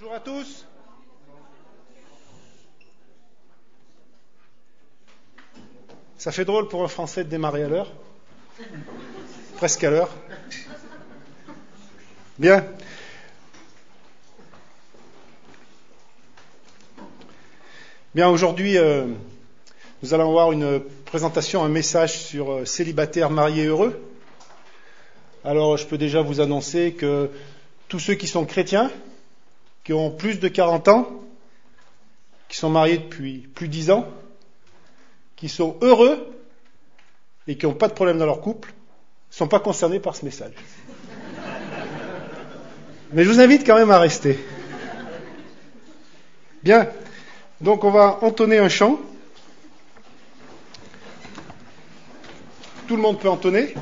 Bonjour à tous. Ça fait drôle pour un Français de démarrer à l'heure. Presque à l'heure. Bien. Bien, aujourd'hui, euh, nous allons avoir une présentation, un message sur euh, célibataires mariés heureux. Alors, je peux déjà vous annoncer que tous ceux qui sont chrétiens, qui ont plus de 40 ans, qui sont mariés depuis plus de 10 ans, qui sont heureux et qui n'ont pas de problème dans leur couple, ne sont pas concernés par ce message. Mais je vous invite quand même à rester. Bien, donc on va entonner un chant. Tout le monde peut entonner.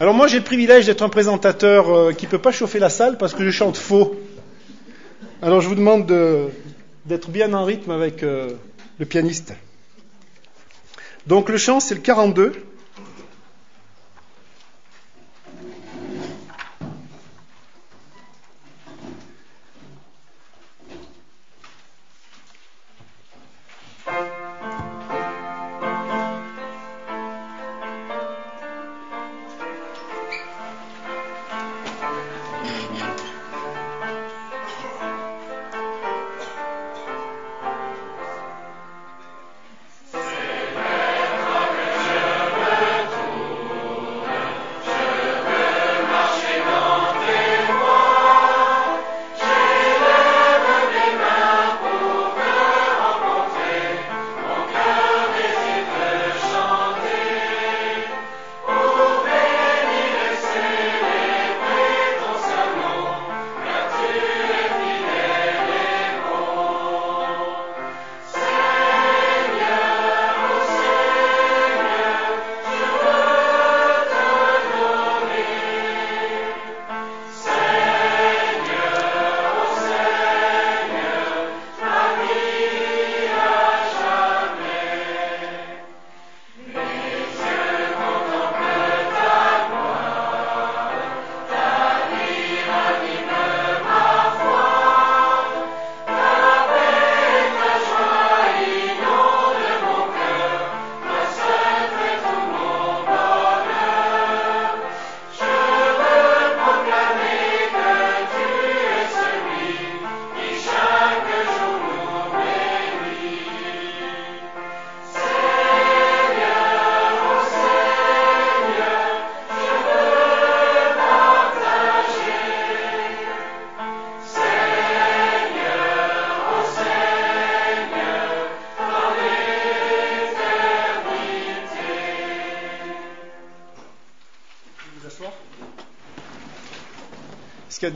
Alors moi j'ai le privilège d'être un présentateur euh, qui ne peut pas chauffer la salle parce que je chante faux. Alors je vous demande d'être bien en rythme avec euh, le pianiste. Donc le chant c'est le 42.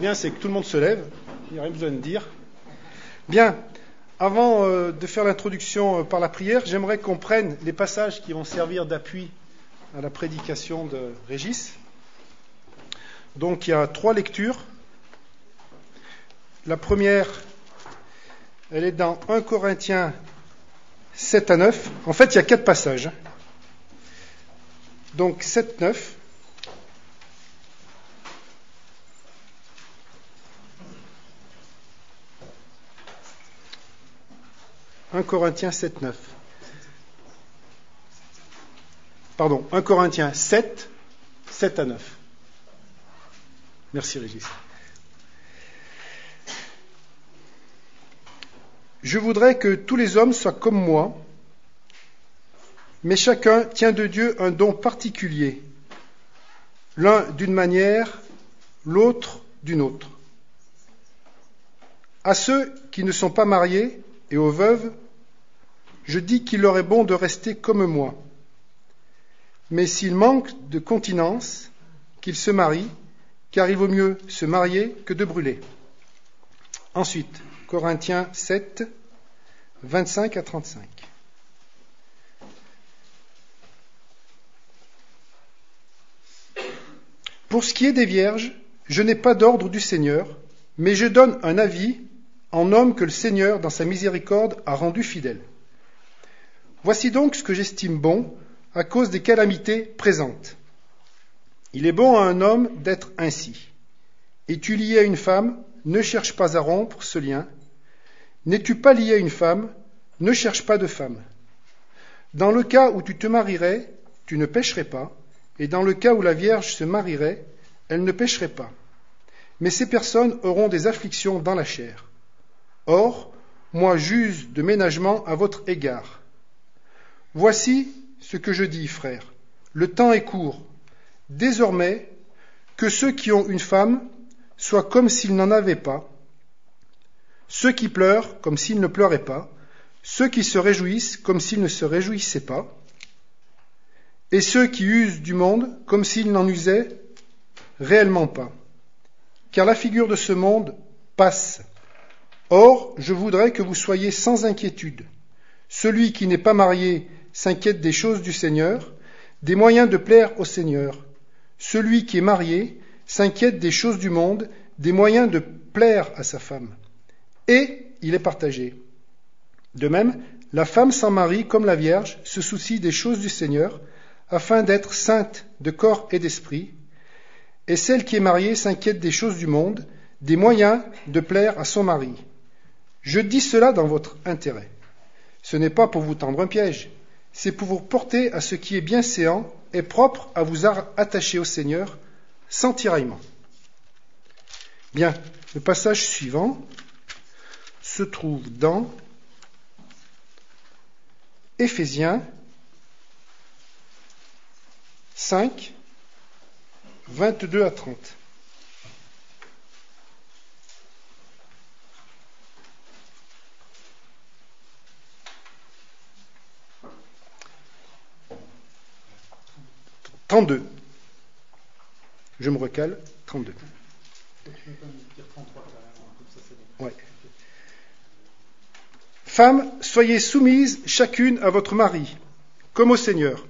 Bien, c'est que tout le monde se lève. Il n'y a rien besoin de dire. Bien. Avant euh, de faire l'introduction euh, par la prière, j'aimerais qu'on prenne les passages qui vont servir d'appui à la prédication de Régis. Donc il y a trois lectures. La première, elle est dans 1 Corinthiens 7 à 9. En fait, il y a quatre passages. Donc 7, 9. Corinthiens 7, 9. Pardon, 1 Corinthiens 7, 7 à 9. Merci Régis. Je voudrais que tous les hommes soient comme moi, mais chacun tient de Dieu un don particulier, l'un d'une manière, l'autre d'une autre. À ceux qui ne sont pas mariés et aux veuves, je dis qu'il leur est bon de rester comme moi. Mais s'ils manquent de continence, qu'ils se marient, car il vaut mieux se marier que de brûler. Ensuite, Corinthiens 7, 25 à 35. Pour ce qui est des vierges, je n'ai pas d'ordre du Seigneur, mais je donne un avis en homme que le Seigneur, dans sa miséricorde, a rendu fidèle. Voici donc ce que j'estime bon à cause des calamités présentes. Il est bon à un homme d'être ainsi. Es-tu lié à une femme ne cherche pas à rompre ce lien. N'es-tu pas lié à une femme Ne cherche pas de femme. Dans le cas où tu te marierais, tu ne pécherais pas, et dans le cas où la Vierge se marierait, elle ne pécherait pas. Mais ces personnes auront des afflictions dans la chair. Or, moi j'use de ménagement à votre égard. Voici ce que je dis, frère. Le temps est court. Désormais, que ceux qui ont une femme soient comme s'ils n'en avaient pas, ceux qui pleurent comme s'ils ne pleuraient pas, ceux qui se réjouissent comme s'ils ne se réjouissaient pas, et ceux qui usent du monde comme s'ils n'en usaient réellement pas. Car la figure de ce monde passe. Or, je voudrais que vous soyez sans inquiétude. Celui qui n'est pas marié s'inquiète des choses du Seigneur, des moyens de plaire au Seigneur. Celui qui est marié s'inquiète des choses du monde, des moyens de plaire à sa femme. Et il est partagé. De même, la femme sans mari, comme la Vierge, se soucie des choses du Seigneur, afin d'être sainte de corps et d'esprit, et celle qui est mariée s'inquiète des choses du monde, des moyens de plaire à son mari. Je dis cela dans votre intérêt. Ce n'est pas pour vous tendre un piège, c'est pour vous porter à ce qui est bien séant et propre à vous attacher au Seigneur sans tiraillement. Bien, le passage suivant se trouve dans Éphésiens 5, 22 à 30. Trente-deux. Je me recale. Trente-deux. Ouais. Femmes, soyez soumises chacune à votre mari, comme au Seigneur.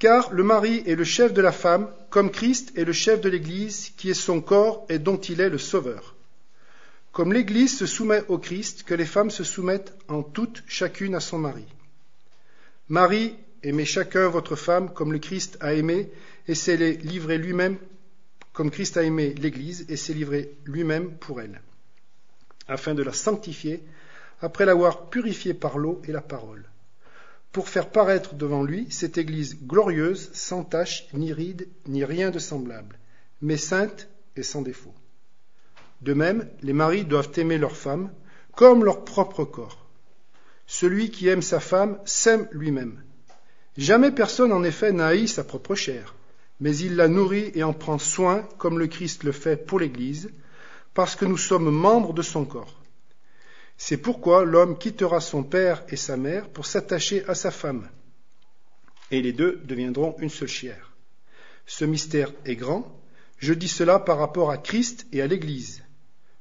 Car le mari est le chef de la femme, comme Christ est le chef de l'Église, qui est son corps et dont il est le Sauveur. Comme l'Église se soumet au Christ, que les femmes se soumettent en toutes chacune à son mari. Marie, aimez chacun votre femme comme le Christ a aimé et s'est livré lui-même, comme Christ a aimé l'Église et s'est livré lui-même pour elle, afin de la sanctifier, après l'avoir purifiée par l'eau et la parole pour faire paraître devant lui cette Église glorieuse, sans tache, ni ride, ni rien de semblable, mais sainte et sans défaut. De même, les maris doivent aimer leur femme comme leur propre corps. Celui qui aime sa femme s'aime lui-même. Jamais personne en effet n'a haï sa propre chair, mais il la nourrit et en prend soin comme le Christ le fait pour l'Église, parce que nous sommes membres de son corps. C'est pourquoi l'homme quittera son père et sa mère pour s'attacher à sa femme, et les deux deviendront une seule chair. Ce mystère est grand, je dis cela par rapport à Christ et à l'Église.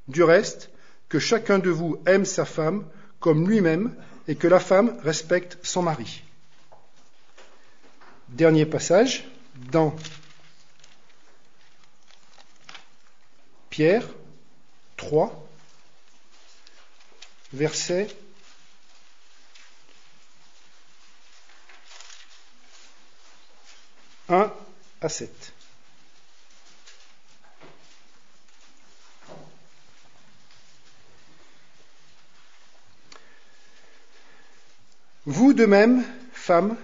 Du reste, que chacun de vous aime sa femme comme lui-même, et que la femme respecte son mari. Dernier passage, dans Pierre 3, verset un à sept. Vous de même, femmes,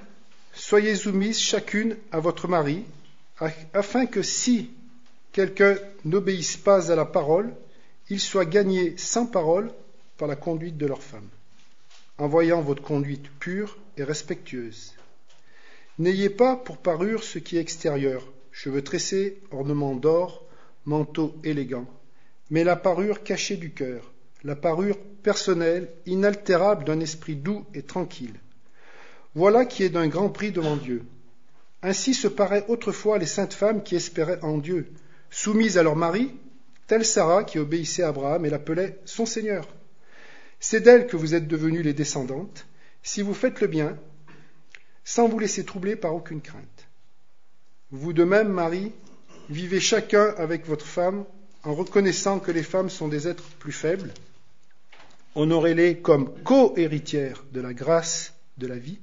soyez soumises chacune à votre mari, afin que si quelqu'un n'obéisse pas à la parole, il soit gagné sans parole par la conduite de leurs femmes, en voyant votre conduite pure et respectueuse. N'ayez pas pour parure ce qui est extérieur, cheveux tressés, ornements d'or, manteau élégant, mais la parure cachée du cœur, la parure personnelle, inaltérable d'un esprit doux et tranquille. Voilà qui est d'un grand prix devant Dieu. Ainsi se paraient autrefois les saintes femmes qui espéraient en Dieu, soumises à leur mari, telle Sarah qui obéissait à Abraham et l'appelait son Seigneur. C'est d'elle que vous êtes devenues les descendantes, si vous faites le bien, sans vous laisser troubler par aucune crainte. Vous de même, Marie, vivez chacun avec votre femme en reconnaissant que les femmes sont des êtres plus faibles. Honorez-les comme co-héritières de la grâce de la vie,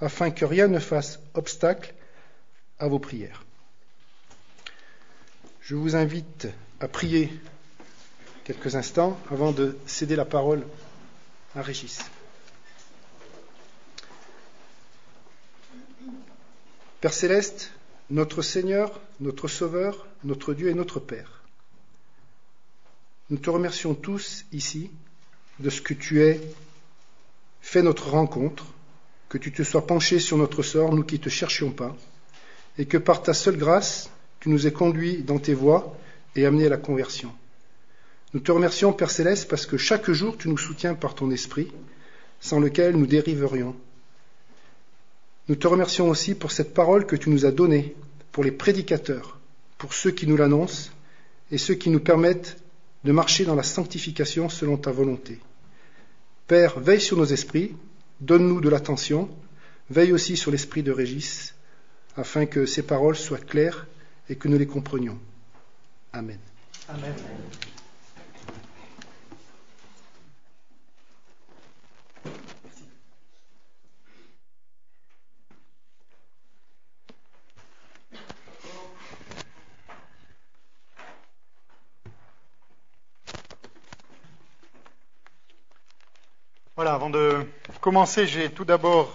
afin que rien ne fasse obstacle à vos prières. Je vous invite à prier quelques instants avant de céder la parole à Régis. Père céleste, notre Seigneur, notre Sauveur, notre Dieu et notre Père, nous te remercions tous ici de ce que tu es fait notre rencontre, que tu te sois penché sur notre sort, nous qui ne te cherchions pas, et que par ta seule grâce, tu nous aies conduits dans tes voies et amenés à la conversion. Nous te remercions, Père céleste, parce que chaque jour tu nous soutiens par ton esprit, sans lequel nous dériverions. Nous te remercions aussi pour cette parole que tu nous as donnée, pour les prédicateurs, pour ceux qui nous l'annoncent et ceux qui nous permettent de marcher dans la sanctification selon ta volonté. Père, veille sur nos esprits, donne-nous de l'attention, veille aussi sur l'esprit de Régis, afin que ces paroles soient claires et que nous les comprenions. Amen. Amen. Voilà, avant de commencer, j'ai tout d'abord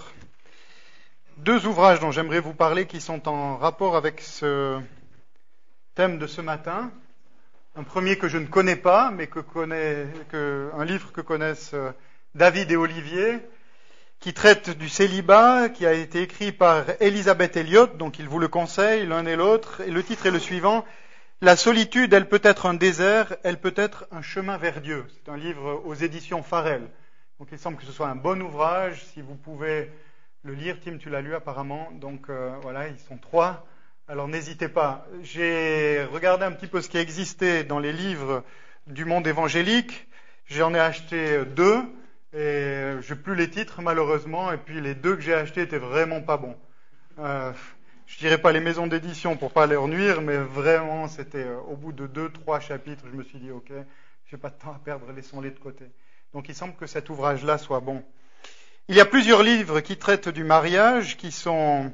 deux ouvrages dont j'aimerais vous parler qui sont en rapport avec ce thème de ce matin. Un premier que je ne connais pas, mais que connaît, un livre que connaissent euh, David et Olivier, qui traite du célibat, qui a été écrit par Elisabeth Elliott, donc ils vous le conseillent l'un et l'autre, et le titre est le suivant, La solitude, elle peut être un désert, elle peut être un chemin vers Dieu. C'est un livre aux éditions Farel. Donc il semble que ce soit un bon ouvrage. Si vous pouvez le lire, Tim, tu l'as lu apparemment. Donc euh, voilà, ils sont trois. Alors n'hésitez pas. J'ai regardé un petit peu ce qui existait dans les livres du monde évangélique. J'en ai acheté deux et je n'ai plus les titres malheureusement. Et puis les deux que j'ai achetés étaient vraiment pas bons. Euh, je dirais pas les maisons d'édition pour pas leur nuire, mais vraiment c'était euh, au bout de deux, trois chapitres, je me suis dit ok, j'ai pas de temps à perdre, laissons-les de côté. Donc il semble que cet ouvrage-là soit bon. Il y a plusieurs livres qui traitent du mariage, qui sont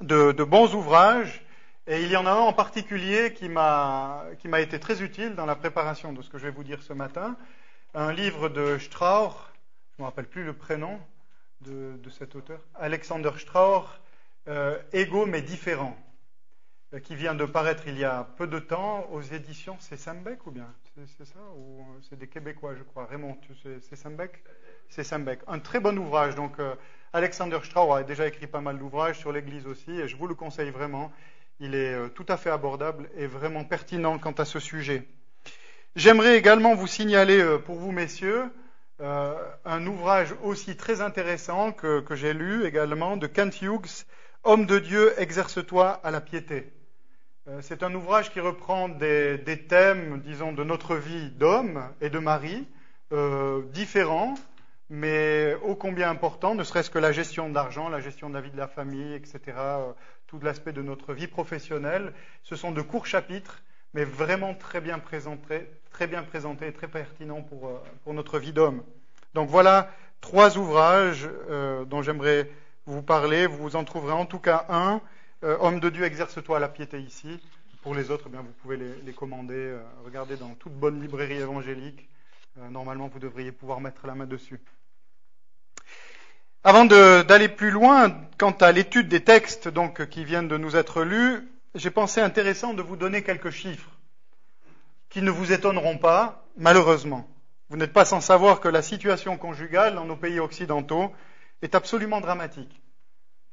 de, bons ouvrages, et il y en a un en particulier qui m'a été très utile dans la préparation de ce que je vais vous dire ce matin. Un livre de Strauch, je ne me rappelle plus le prénom de, cet auteur, Alexander Strauch, euh, Égaux mais différent, euh, qui vient de paraître il y a peu de temps aux éditions, c'est ou bien c'est ça Ou euh, c'est des Québécois, je crois. Raymond, c'est Sambeck C'est Sambeck. Un très bon ouvrage. Donc, euh, Alexander Strauch a déjà écrit pas mal d'ouvrages sur l'Église aussi, et je vous le conseille vraiment. Il est euh, tout à fait abordable et vraiment pertinent quant à ce sujet. J'aimerais également vous signaler pour vous, messieurs, un ouvrage aussi très intéressant que, que j'ai lu également de Kent Hughes, Homme de Dieu, exerce-toi à la piété. Euh, c'est un ouvrage qui reprend des, thèmes, disons, de notre vie d'homme et de mari, euh, différents, mais ô combien importants, ne serait-ce que la gestion de l'argent, la gestion de la vie de la famille, etc., euh, tout l'aspect de notre vie professionnelle. Ce sont de courts chapitres, mais vraiment très bien présentés, très bien présentés et très pertinents pour, pour notre vie d'homme. Donc voilà trois ouvrages dont j'aimerais vous parler. Vous en trouverez en tout cas un euh, homme de Dieu, exerce-toi la piété ici. Pour les autres, eh bien, vous pouvez les, commander. Euh, regardez dans toute bonne librairie évangélique. Euh, normalement, vous devriez pouvoir mettre la main dessus. Avant d'aller plus loin, quant à l'étude des textes donc, qui viennent de nous être lus, j'ai pensé intéressant de vous donner quelques chiffres qui ne vous étonneront pas, malheureusement. Vous n'êtes pas sans savoir que la situation conjugale dans nos pays occidentaux est absolument dramatique.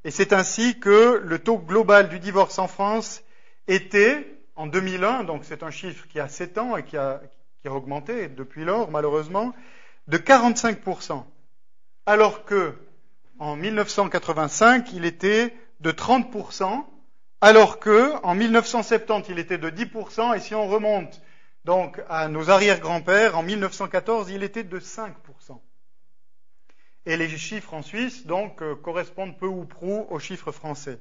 Et c'est ainsi que le taux global du divorce en France était, en 2001, donc c'est un chiffre qui a 7 ans et qui a, qui a augmenté depuis lors, malheureusement, de 45%, alors que en 1985, il était de 30%, alors que en 1970, il était de 10%, et si on remonte donc à nos arrière-grands-pères, en 1914, il était de 5%. Et les chiffres en Suisse, donc, euh, correspondent peu ou prou aux chiffres français.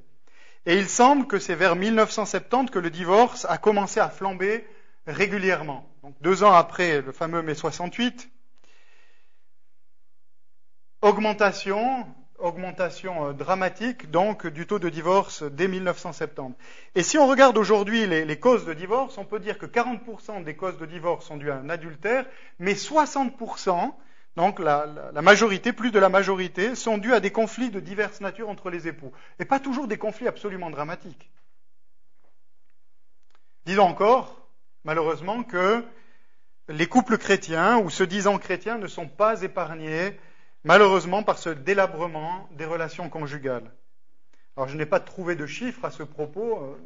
Et il semble que c'est vers 1970 que le divorce a commencé à flamber régulièrement. Donc, deux ans après le fameux mai 68, augmentation augmentation euh, dramatique donc du taux de divorce dès 1970. Et si on regarde aujourd'hui les, causes de divorce, on peut dire que 40% des causes de divorce sont dues à un adultère, mais 60%, donc la, majorité, plus de la majorité, sont dues à des conflits de diverses natures entre les époux. Et pas toujours des conflits absolument dramatiques. Disons encore, malheureusement, que les couples chrétiens ou se disant chrétiens ne sont pas épargnés malheureusement par ce délabrement des relations conjugales. Alors je n'ai pas trouvé de chiffres à ce propos, euh,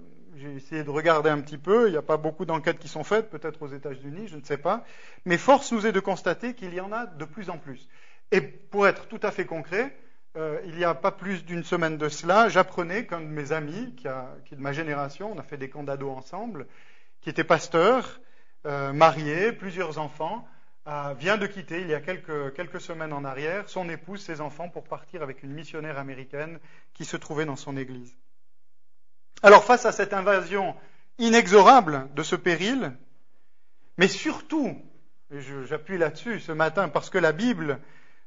j'ai essayé de regarder un petit peu, il n'y a pas beaucoup d'enquêtes qui sont faites, peut-être aux États-Unis, je ne sais pas, mais force nous est de constater qu'il y en a de plus en plus. Et pour être tout à fait concret, euh, il n'y a pas plus d'une semaine de cela, j'apprenais qu'un de mes amis, qui, est de ma génération, on a fait des camps d'ados ensemble, qui était pasteur, euh, marié, plusieurs enfants, vient de quitter, il y a quelques, quelques semaines en arrière, son épouse, ses enfants, pour partir avec une missionnaire américaine qui se trouvait dans son église. Alors face à cette invasion inexorable de ce péril, mais surtout, j'appuie là-dessus ce matin parce que la Bible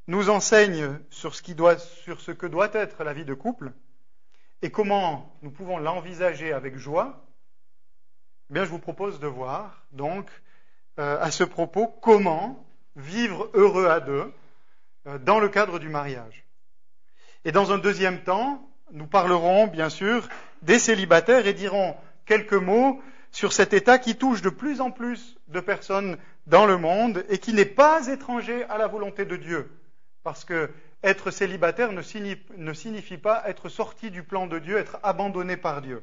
nous enseigne sur ce, qui doit, sur ce que doit être la vie de couple et comment nous pouvons l'envisager avec joie, eh bien je vous propose de voir donc euh, à ce propos comment vivre heureux à deux euh, dans le cadre du mariage. Et dans un deuxième temps, nous parlerons bien sûr des célibataires et dirons quelques mots sur cet état qui touche de plus en plus de personnes dans le monde et qui n'est pas étranger à la volonté de Dieu. Parce que être célibataire ne signifie, pas être sorti du plan de Dieu, être abandonné par Dieu.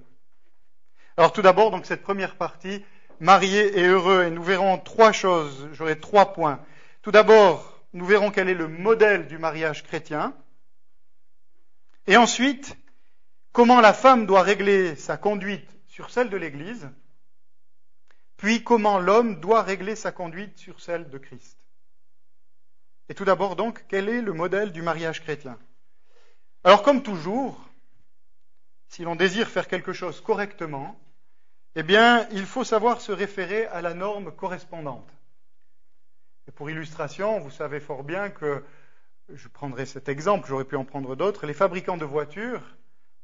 Alors tout d'abord, donc cette première partie mariés et heureux. Et nous verrons trois choses, j'aurai trois points. Tout d'abord, nous verrons quel est le modèle du mariage chrétien. Et ensuite, comment la femme doit régler sa conduite sur celle de l'Église. Puis comment l'homme doit régler sa conduite sur celle de Christ. Et tout d'abord donc, quel est le modèle du mariage chrétien? Alors comme toujours, si l'on désire faire quelque chose correctement, eh bien, il faut savoir se référer à la norme correspondante. Et pour illustration, vous savez fort bien que, je prendrai cet exemple, j'aurais pu en prendre d'autres, les fabricants de voitures,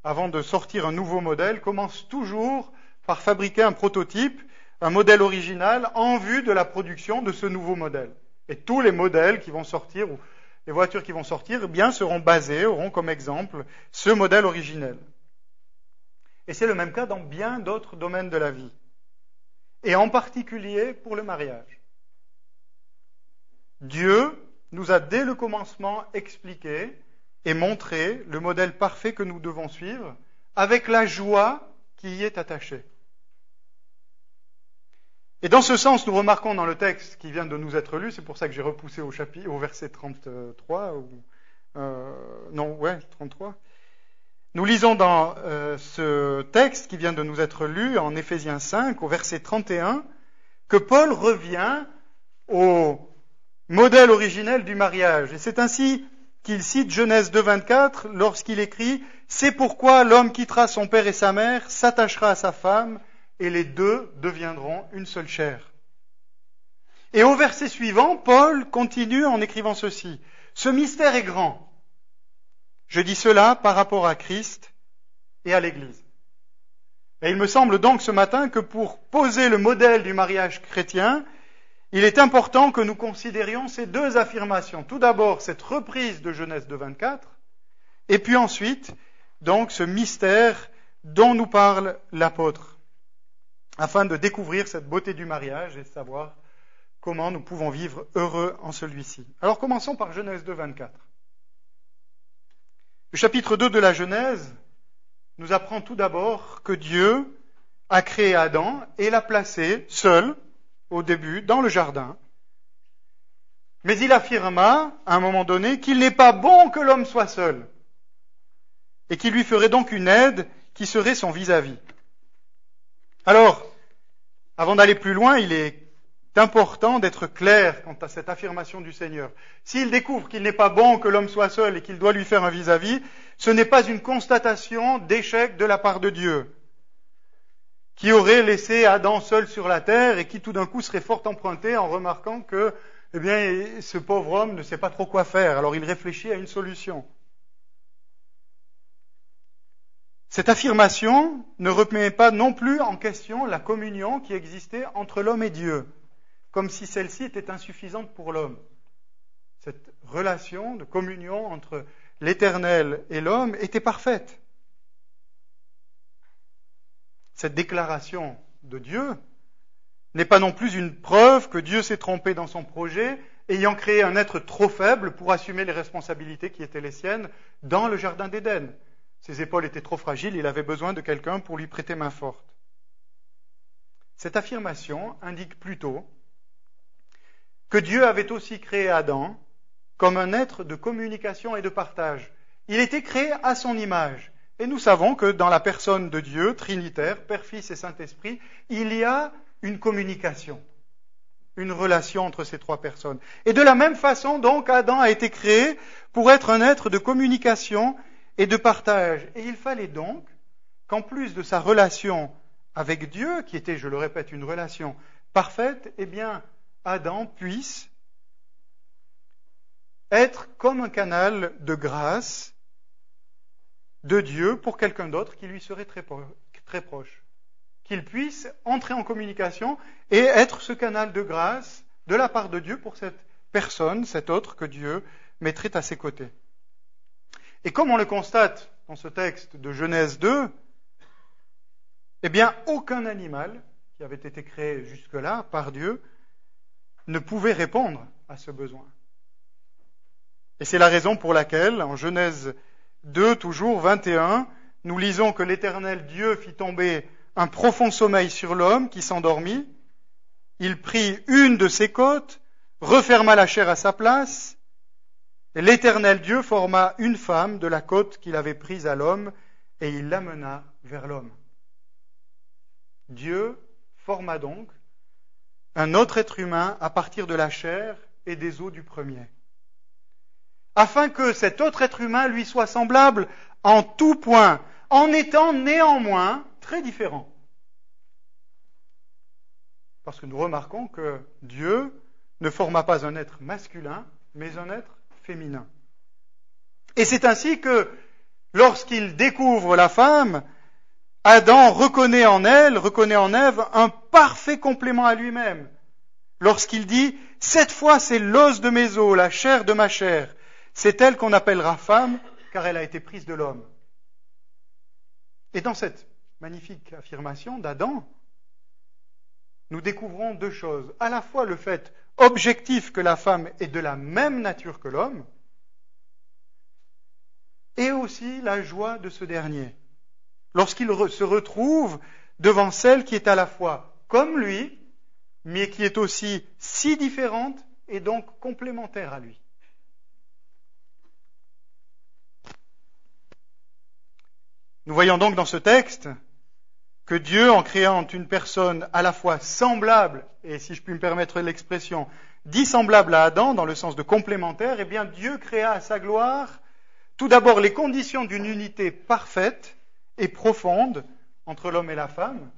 avant de sortir un nouveau modèle, commencent toujours par fabriquer un prototype, un modèle original, en vue de la production de ce nouveau modèle. Et tous les modèles qui vont sortir, ou les voitures qui vont sortir, eh bien, seront basés, auront comme exemple ce modèle originel. Et c'est le même cas dans bien d'autres domaines de la vie. Et en particulier pour le mariage. Dieu nous a dès le commencement expliqué et montré le modèle parfait que nous devons suivre avec la joie qui y est attachée. Et dans ce sens, nous remarquons dans le texte qui vient de nous être lu, c'est pour ça que j'ai repoussé au, chapitre, au verset 33, ou, euh, non, ouais, 33, nous lisons dans euh, ce texte qui vient de nous être lu en Éphésiens 5 au verset 31 que Paul revient au modèle originel du mariage. Et c'est ainsi qu'il cite Genèse 2.24 lorsqu'il écrit C'est pourquoi l'homme quittera son père et sa mère, s'attachera à sa femme, et les deux deviendront une seule chair. Et au verset suivant, Paul continue en écrivant ceci. Ce mystère est grand. Je dis cela par rapport à Christ et à l'Église. Et il me semble donc ce matin que pour poser le modèle du mariage chrétien, il est important que nous considérions ces deux affirmations. Tout d'abord, cette reprise de Genèse de 24, et puis ensuite, donc, ce mystère dont nous parle l'apôtre, afin de découvrir cette beauté du mariage et savoir comment nous pouvons vivre heureux en celui-ci. Alors commençons par Genèse 2, 24. Le chapitre 2 de la Genèse nous apprend tout d'abord que Dieu a créé Adam et l'a placé seul au début dans le jardin. Mais il affirma à un moment donné qu'il n'est pas bon que l'homme soit seul et qu'il lui ferait donc une aide qui serait son vis-à-vis. Alors, avant d'aller plus loin, il est important d'être clair quant à cette affirmation du Seigneur. S'il découvre qu'il n'est pas bon que l'homme soit seul et qu'il doit lui faire un vis-à-vis, ce n'est pas une constatation d'échec de la part de Dieu, qui aurait laissé Adam seul sur la terre et qui tout d'un coup serait fort emprunté en remarquant que, eh bien, ce pauvre homme ne sait pas trop quoi faire. Alors il réfléchit à une solution. Cette affirmation ne remet pas non plus en question la communion qui existait entre l'homme et Dieu, comme si celle-ci était insuffisante pour l'homme. Cette relation de communion entre l'Éternel et l'homme était parfaite. Cette déclaration de Dieu n'est pas non plus une preuve que Dieu s'est trompé dans son projet, ayant créé un être trop faible pour assumer les responsabilités qui étaient les siennes dans le Jardin d'Éden. Ses épaules étaient trop fragiles, il avait besoin de quelqu'un pour lui prêter main forte. Cette affirmation indique plutôt que Dieu avait aussi créé Adam comme un être de communication et de partage. Il était créé à son image. Et nous savons que dans la personne de Dieu, Trinitaire, Père, Fils et Saint-Esprit, il y a une communication, une relation entre ces trois personnes. Et de la même façon, donc, Adam a été créé pour être un être de communication et de partage. Et il fallait donc qu'en plus de sa relation avec Dieu, qui était, je le répète, une relation parfaite, eh bien, Adam puisse être comme un canal de grâce de Dieu pour quelqu'un d'autre qui lui serait très, proche. Qu'il puisse entrer en communication et être ce canal de grâce de la part de Dieu pour cette personne, cet autre que Dieu mettrait à ses côtés. Et comme on le constate dans ce texte de Genèse 2, eh bien, aucun animal qui avait été créé jusque-là par Dieu ne pouvait répondre à ce besoin. Et c'est la raison pour laquelle, en Genèse 2, toujours 21, nous lisons que l'Éternel Dieu fit tomber un profond sommeil sur l'homme qui s'endormit. Il prit une de ses côtes, referma la chair à sa place, l'Éternel Dieu forma une femme de la côte qu'il avait prise à l'homme, et il l'amena vers l'homme. Dieu forma donc un autre être humain à partir de la chair et des os du premier, afin que cet autre être humain lui soit semblable en tout point, en étant néanmoins très différent. Parce que nous remarquons que Dieu ne forma pas un être masculin, mais un être féminin. Et c'est ainsi que lorsqu'il découvre la femme, Adam reconnaît en elle, reconnaît en Ève un parfait complément à lui-même. Lorsqu'il dit Cette fois c'est l'os de mes os, la chair de ma chair, c'est elle qu'on appellera femme, car elle a été prise de l'homme. Et dans cette magnifique affirmation d'Adam, nous découvrons deux choses. À la fois le fait objectif que la femme est de la même nature que l'homme, et aussi la joie de ce dernier, lorsqu'il se retrouve devant celle qui est à la fois comme lui, mais qui est aussi si différente et donc complémentaire à lui. Nous voyons donc dans ce texte que Dieu, en créant une personne à la fois semblable, et si je puis me permettre l'expression, dissemblable à Adam, dans le sens de complémentaire, eh bien Dieu créa à sa gloire tout d'abord les conditions d'une unité parfaite et profonde entre l'homme et la femme,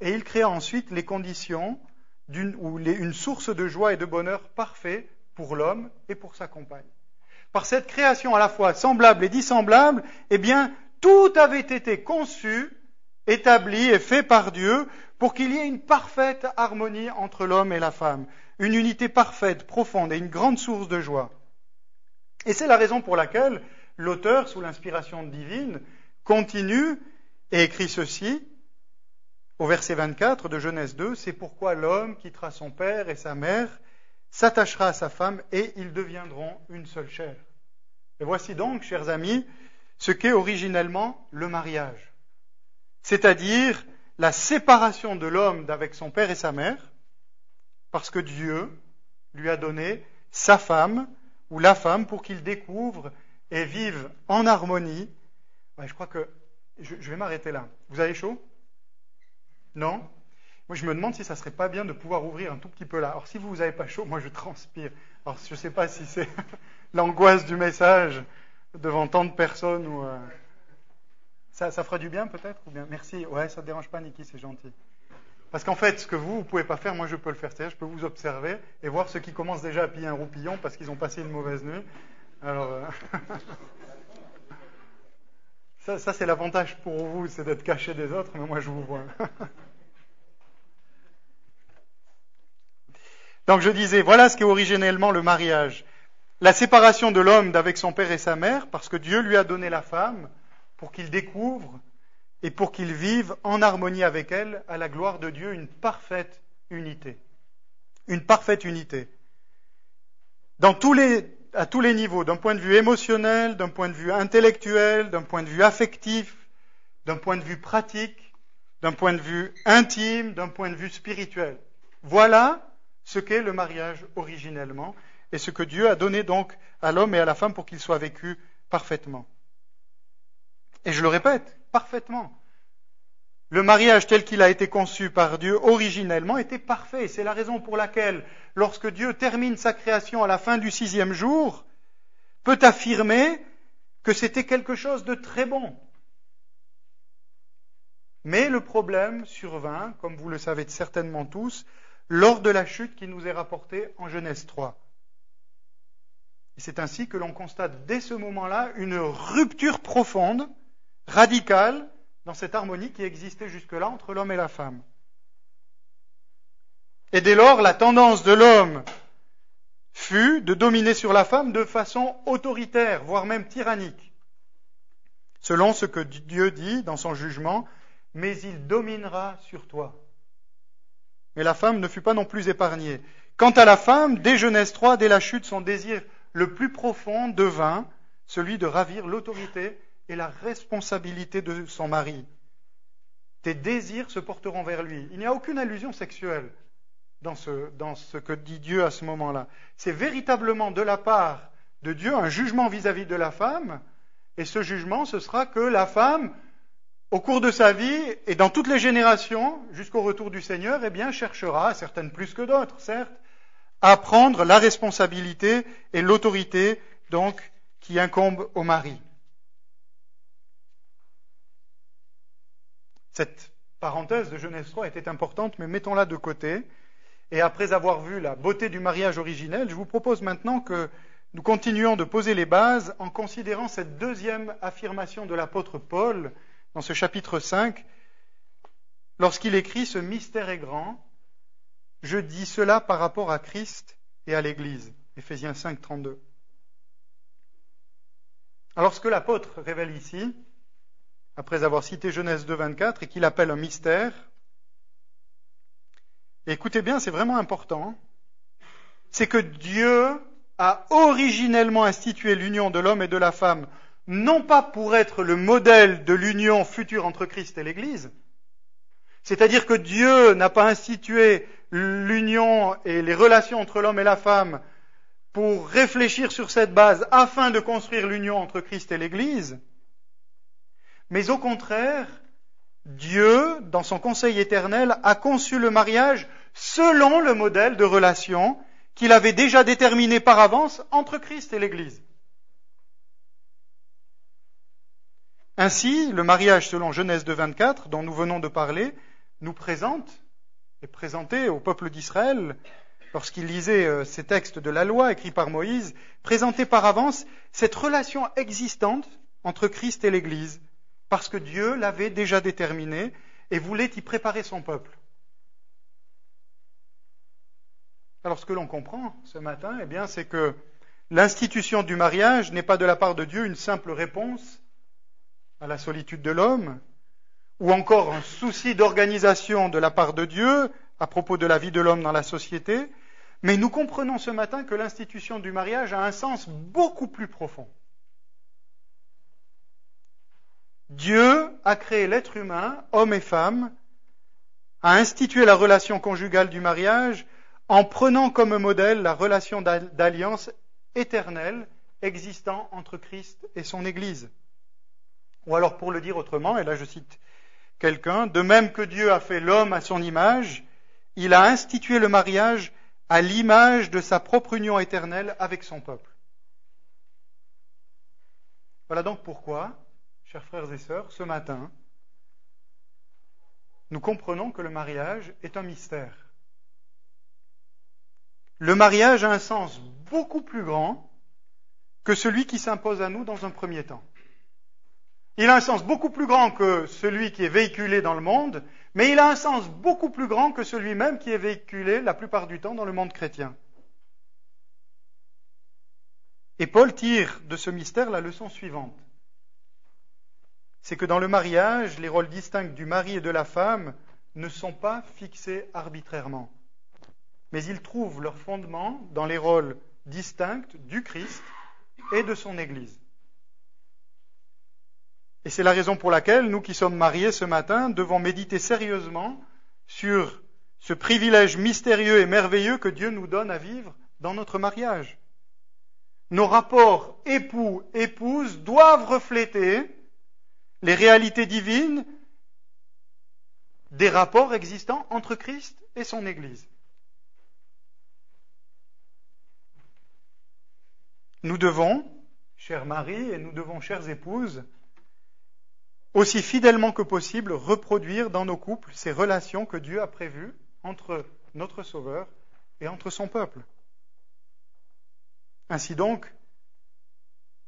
et il créa ensuite les conditions d'une, ou une source de joie et de bonheur parfait pour l'homme et pour sa compagne. Par cette création à la fois semblable et dissemblable, eh bien, tout avait été conçu établi et fait par Dieu pour qu'il y ait une parfaite harmonie entre l'homme et la femme, une unité parfaite, profonde et une grande source de joie. Et c'est la raison pour laquelle l'auteur, sous l'inspiration divine, continue et écrit ceci au verset 24 de Genèse 2, c'est pourquoi l'homme quittera son père et sa mère, s'attachera à sa femme et ils deviendront une seule chair. Et voici donc, chers amis, ce qu'est originellement le mariage c'est-à-dire la séparation de l'homme d'avec son père et sa mère, parce que Dieu lui a donné sa femme ou la femme pour qu'il découvre et vive en harmonie. je crois que je, vais m'arrêter là. Vous avez chaud? Non? Moi, je me demande si ça serait pas bien de pouvoir ouvrir un tout petit peu là. Alors, si vous n'avez pas chaud, moi, je transpire. Alors, je ne sais pas si c'est l'angoisse du message devant tant de personnes. Euh, ça, ça fera du bien peut-être ou bien Merci. Ouais, ça ne te dérange pas, Niki, c'est gentil. Parce qu'en fait, ce que vous, vous ne pouvez pas faire, moi je peux le faire. C'est-à-dire, je peux vous observer et voir ceux qui commencent déjà à piller un roupillon parce qu'ils ont passé une mauvaise nuit. Alors, euh, Ça, ça c'est l'avantage pour vous, c'est d'être caché des autres, mais moi je vous vois. Donc je disais, voilà ce qu'est originellement le mariage. La séparation de l'homme d'avec son père et sa mère, parce que Dieu lui a donné la femme pour qu'il découvre et pour qu'il vive en harmonie avec elle, à la gloire de Dieu, une parfaite unité. Une parfaite unité. Dans à tous les niveaux, d'un point de vue émotionnel, d'un point de vue intellectuel, d'un point de vue affectif, d'un point de vue pratique, d'un point de vue intime, d'un point de vue spirituel. Voilà ce qu'est le mariage originellement et ce que Dieu a donné donc à l'homme et à la femme pour qu'il soit vécu parfaitement. Et je le répète, parfaitement. Le mariage tel qu'il a été conçu par Dieu originellement était parfait. C'est la raison pour laquelle, lorsque Dieu termine sa création à la fin du sixième jour, peut affirmer que c'était quelque chose de très bon. Mais le problème survint, comme vous le savez certainement tous, lors de la chute qui nous est rapportée en Genèse 3. Et c'est ainsi que l'on constate dès ce moment-là une rupture profonde, radicale, dans cette harmonie qui existait jusque-là entre l'homme et la femme. Et dès lors, la tendance de l'homme fut de dominer sur la femme de façon autoritaire, voire même tyrannique, selon ce que Dieu dit dans son jugement, mais il dominera sur toi mais la femme ne fut pas non plus épargnée. Quant à la femme, dès Genèse 3, dès la chute, son désir le plus profond devint celui de ravir l'autorité et la responsabilité de son mari. Tes désirs se porteront vers lui. Il n'y a aucune allusion sexuelle dans ce, que dit Dieu à ce moment-là. C'est véritablement de la part de Dieu un jugement vis-à-vis -vis de la femme, et ce jugement, ce sera que la femme au cours de sa vie et dans toutes les générations, jusqu'au retour du Seigneur, eh bien, cherchera, certaines plus que d'autres, certes, à prendre la responsabilité et l'autorité, donc, qui incombe au mari. Cette parenthèse de Genèse 3 était importante, mais mettons-la de côté. Et après avoir vu la beauté du mariage originel, je vous propose maintenant que nous continuions de poser les bases en considérant cette deuxième affirmation de l'apôtre Paul, dans ce chapitre 5, lorsqu'il écrit Ce mystère est grand, je dis cela par rapport à Christ et à l'Église. Éphésiens 5, 32. Alors ce que l'apôtre révèle ici, après avoir cité Genèse 2, 24, et qu'il appelle un mystère, écoutez bien, c'est vraiment important, c'est que Dieu a originellement institué l'union de l'homme et de la femme non pas pour être le modèle de l'union future entre Christ et l'Église, c'est-à-dire que Dieu n'a pas institué l'union et les relations entre l'homme et la femme pour réfléchir sur cette base afin de construire l'union entre Christ et l'Église, mais au contraire, Dieu, dans son conseil éternel, a conçu le mariage selon le modèle de relation qu'il avait déjà déterminé par avance entre Christ et l'Église. Ainsi, le mariage selon Genèse de 24, dont nous venons de parler, nous présente, et présentait au peuple d'Israël, lorsqu'il lisait euh, ces textes de la loi écrits par Moïse, présentait par avance cette relation existante entre Christ et l'Église, parce que Dieu l'avait déjà déterminée et voulait y préparer son peuple. Alors ce que l'on comprend ce matin, eh bien, c'est que l'institution du mariage n'est pas de la part de Dieu une simple réponse à la solitude de l'homme, ou encore un souci d'organisation de la part de Dieu à propos de la vie de l'homme dans la société, mais nous comprenons ce matin que l'institution du mariage a un sens beaucoup plus profond. Dieu a créé l'être humain, homme et femme, a institué la relation conjugale du mariage en prenant comme modèle la relation d'alliance éternelle existant entre Christ et son Église. Ou alors pour le dire autrement, et là je cite quelqu'un, de même que Dieu a fait l'homme à son image, il a institué le mariage à l'image de sa propre union éternelle avec son peuple. Voilà donc pourquoi, chers frères et sœurs, ce matin, nous comprenons que le mariage est un mystère. Le mariage a un sens beaucoup plus grand que celui qui s'impose à nous dans un premier temps. Il a un sens beaucoup plus grand que celui qui est véhiculé dans le monde, mais il a un sens beaucoup plus grand que celui même qui est véhiculé la plupart du temps dans le monde chrétien. Et Paul tire de ce mystère la leçon suivante. C'est que dans le mariage, les rôles distincts du mari et de la femme ne sont pas fixés arbitrairement, mais ils trouvent leur fondement dans les rôles distincts du Christ et de son Église. Et c'est la raison pour laquelle nous qui sommes mariés ce matin devons méditer sérieusement sur ce privilège mystérieux et merveilleux que Dieu nous donne à vivre dans notre mariage. Nos rapports époux-épouse doivent refléter les réalités divines des rapports existants entre Christ et son Église. Nous devons, chers maris, et nous devons, chères épouses, aussi fidèlement que possible, reproduire dans nos couples ces relations que Dieu a prévues entre notre Sauveur et entre son peuple. Ainsi donc,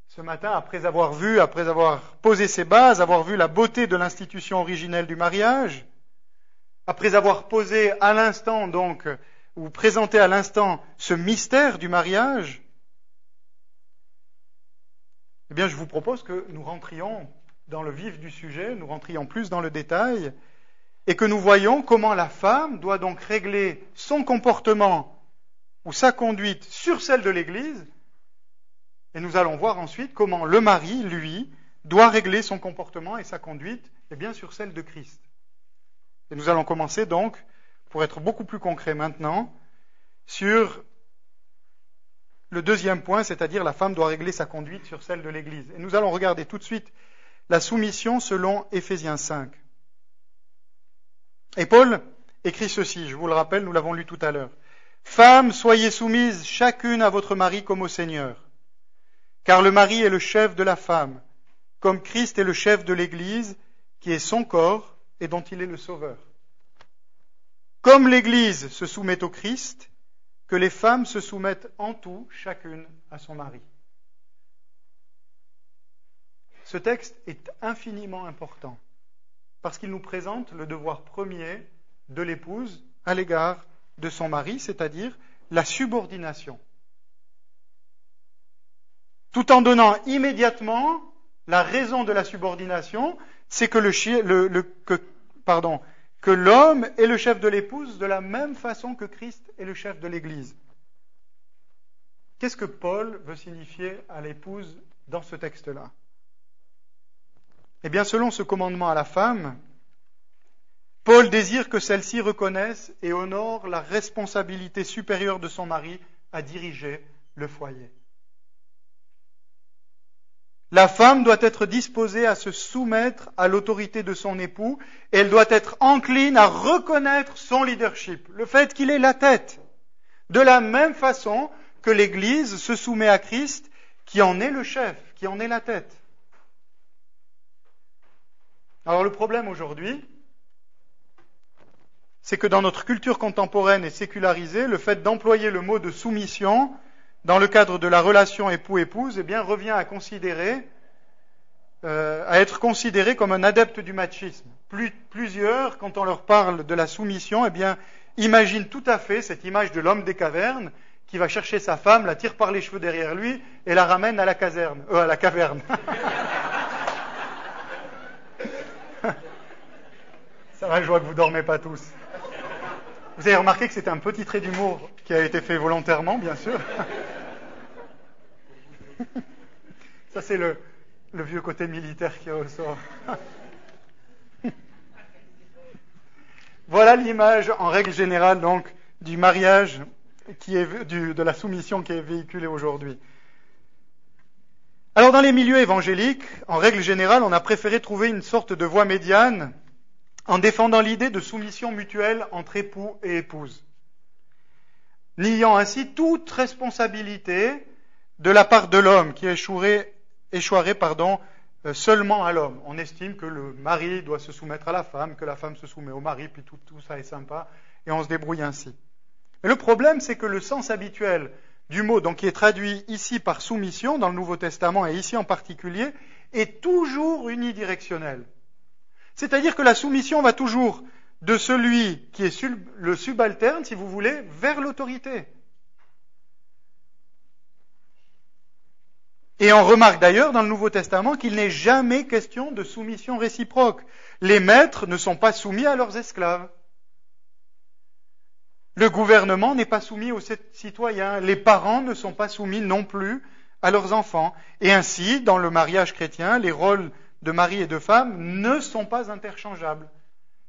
ce matin, après avoir vu, après avoir posé ses bases, avoir vu la beauté de l'institution originelle du mariage, après avoir posé à l'instant donc, ou présenté à l'instant ce mystère du mariage, eh bien, je vous propose que nous rentrions dans le vif du sujet, nous rentrions plus dans le détail, et que nous voyons comment la femme doit donc régler son comportement ou sa conduite sur celle de l'Église, et nous allons voir ensuite comment le mari, lui, doit régler son comportement et sa conduite, et bien sur celle de Christ. Et nous allons commencer donc, pour être beaucoup plus concret maintenant, sur le deuxième point, c'est-à-dire la femme doit régler sa conduite sur celle de l'Église. Et nous allons regarder tout de suite la soumission selon Éphésiens 5. Et Paul écrit ceci, je vous le rappelle, nous l'avons lu tout à l'heure. Femmes, soyez soumises chacune à votre mari comme au Seigneur. Car le mari est le chef de la femme, comme Christ est le chef de l'Église, qui est son corps et dont il est le sauveur. Comme l'Église se soumet au Christ, que les femmes se soumettent en tout, chacune, à son mari. Ce texte est infiniment important parce qu'il nous présente le devoir premier de l'épouse à l'égard de son mari, c'est-à-dire la subordination. Tout en donnant immédiatement la raison de la subordination, c'est que l'homme est le chef de l'épouse de la même façon que Christ est le chef de l'Église. Qu'est-ce que Paul veut signifier à l'épouse dans ce texte-là? Eh bien, selon ce commandement à la femme, Paul désire que celle-ci reconnaisse et honore la responsabilité supérieure de son mari à diriger le foyer. La femme doit être disposée à se soumettre à l'autorité de son époux et elle doit être encline à reconnaître son leadership, le fait qu'il est la tête, de la même façon que l'Église se soumet à Christ qui en est le chef, qui en est la tête. Alors le problème aujourd'hui, c'est que dans notre culture contemporaine et sécularisée, le fait d'employer le mot de soumission dans le cadre de la relation époux-épouse, eh bien, revient à considérer, euh, à être considéré comme un adepte du machisme. plusieurs, quand on leur parle de la soumission, eh bien, imaginent tout à fait cette image de l'homme des cavernes qui va chercher sa femme, la tire par les cheveux derrière lui et la ramène à la caserne, euh, à la caverne. Ça va, je vois que vous dormez pas tous. Vous avez remarqué que c'était un petit trait d'humour qui a été fait volontairement, bien sûr. Ça, c'est le, vieux côté militaire qui ressort. voilà l'image, en règle générale, donc, du mariage qui est, de la soumission qui est véhiculée aujourd'hui. Alors, dans les milieux évangéliques, en règle générale, on a préféré trouver une sorte de voie médiane en défendant l'idée de soumission mutuelle entre époux et épouse, niant ainsi toute responsabilité de la part de l'homme qui échouerait, pardon, euh, seulement à l'homme. On estime que le mari doit se soumettre à la femme, que la femme se soumet au mari, puis tout, tout ça est sympa, et on se débrouille ainsi. Mais le problème, c'est que le sens habituel du mot, donc qui est traduit ici par soumission dans le Nouveau Testament et ici en particulier, est toujours unidirectionnelle. C'est-à-dire que la soumission va toujours de celui qui est le subalterne, si vous voulez, vers l'autorité. Et on remarque d'ailleurs dans le Nouveau Testament qu'il n'est jamais question de soumission réciproque. Les maîtres ne sont pas soumis à leurs esclaves. Le gouvernement n'est pas soumis aux citoyens. Les parents ne sont pas soumis non plus à leurs enfants. Et ainsi, dans le mariage chrétien, les rôles de mari et de femme ne sont pas interchangeables.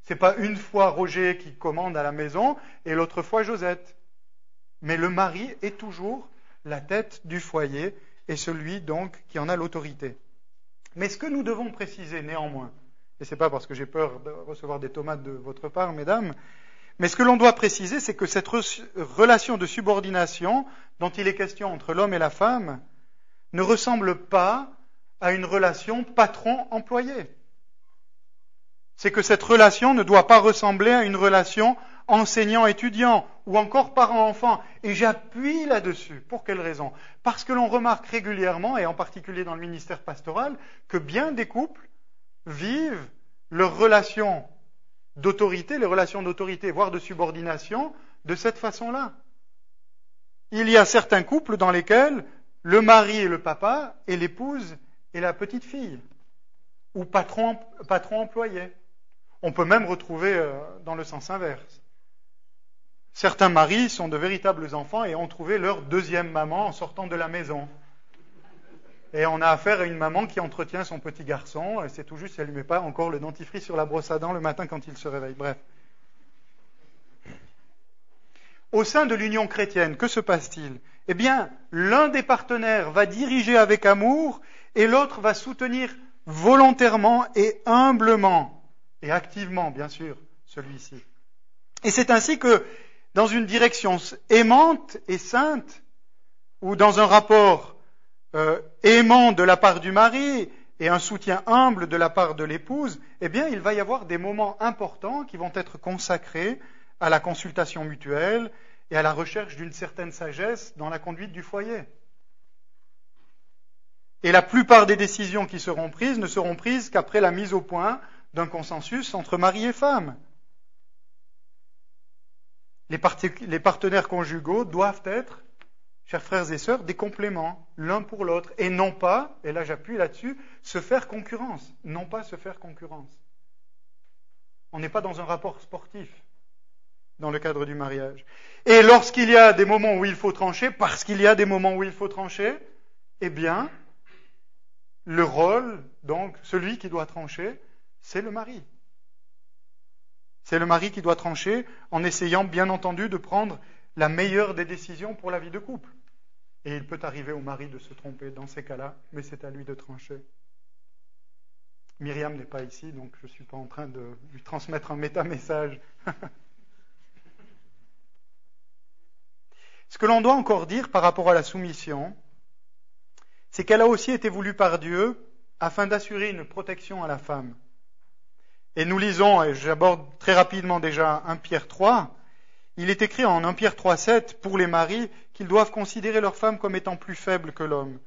Ce n'est pas une fois Roger qui commande à la maison et l'autre fois Josette. Mais le mari est toujours la tête du foyer et celui donc qui en a l'autorité. Mais ce que nous devons préciser néanmoins, et ce n'est pas parce que j'ai peur de recevoir des tomates de votre part, mesdames, mais ce que l'on doit préciser, c'est que cette relation de subordination dont il est question entre l'homme et la femme ne ressemble pas à une relation patron-employé. C'est que cette relation ne doit pas ressembler à une relation enseignant-étudiant ou encore parent-enfant. Et j'appuie là-dessus. Pour quelle raison? Parce que l'on remarque régulièrement, et en particulier dans le ministère pastoral, que bien des couples vivent leurs relations d'autorité, les relations d'autorité, voire de subordination, de cette façon-là. Il y a certains couples dans lesquels le mari est le papa et l'épouse est la petite fille, ou patron, patron employé. On peut même retrouver euh, dans le sens inverse. Certains maris sont de véritables enfants et ont trouvé leur deuxième maman en sortant de la maison. Et on a affaire à une maman qui entretient son petit garçon, et c'est tout juste si elle ne met pas encore le dentifrice sur la brosse à dents le matin quand il se réveille. Bref. Au sein de l'union chrétienne, que se passe-t-il? Eh bien, l'un des partenaires va diriger avec amour et l'autre va soutenir volontairement et humblement, et activement, bien sûr, celui-ci. Et c'est ainsi que, dans une direction aimante et sainte, ou dans un rapport euh, aimant de la part du mari et un soutien humble de la part de l'épouse, eh bien, il va y avoir des moments importants qui vont être consacrés à la consultation mutuelle et à la recherche d'une certaine sagesse dans la conduite du foyer. Et la plupart des décisions qui seront prises ne seront prises qu'après la mise au point d'un consensus entre mari et femme. Les, partenaires conjugaux doivent être chers frères et sœurs, des compléments l'un pour l'autre, et non pas, et là j'appuie là-dessus, se faire concurrence, non pas se faire concurrence. On n'est pas dans un rapport sportif dans le cadre du mariage. Et lorsqu'il y a des moments où il faut trancher, parce qu'il y a des moments où il faut trancher, eh bien, le rôle, donc, celui qui doit trancher, c'est le mari. C'est le mari qui doit trancher en essayant, bien entendu, de prendre la meilleure des décisions pour la vie de couple. Et il peut arriver au mari de se tromper dans ces cas-là, mais c'est à lui de trancher. Myriam n'est pas ici, donc je ne suis pas en train de lui transmettre un méta-message. Ce que l'on doit encore dire par rapport à la soumission, c'est qu'elle a aussi été voulue par Dieu afin d'assurer une protection à la femme. Et nous lisons, et j'aborde très rapidement déjà 1 Pierre 3, il est écrit en 1 Pierre 3,7 pour les maris qu'ils doivent considérer leur femme comme étant plus faible que l'homme.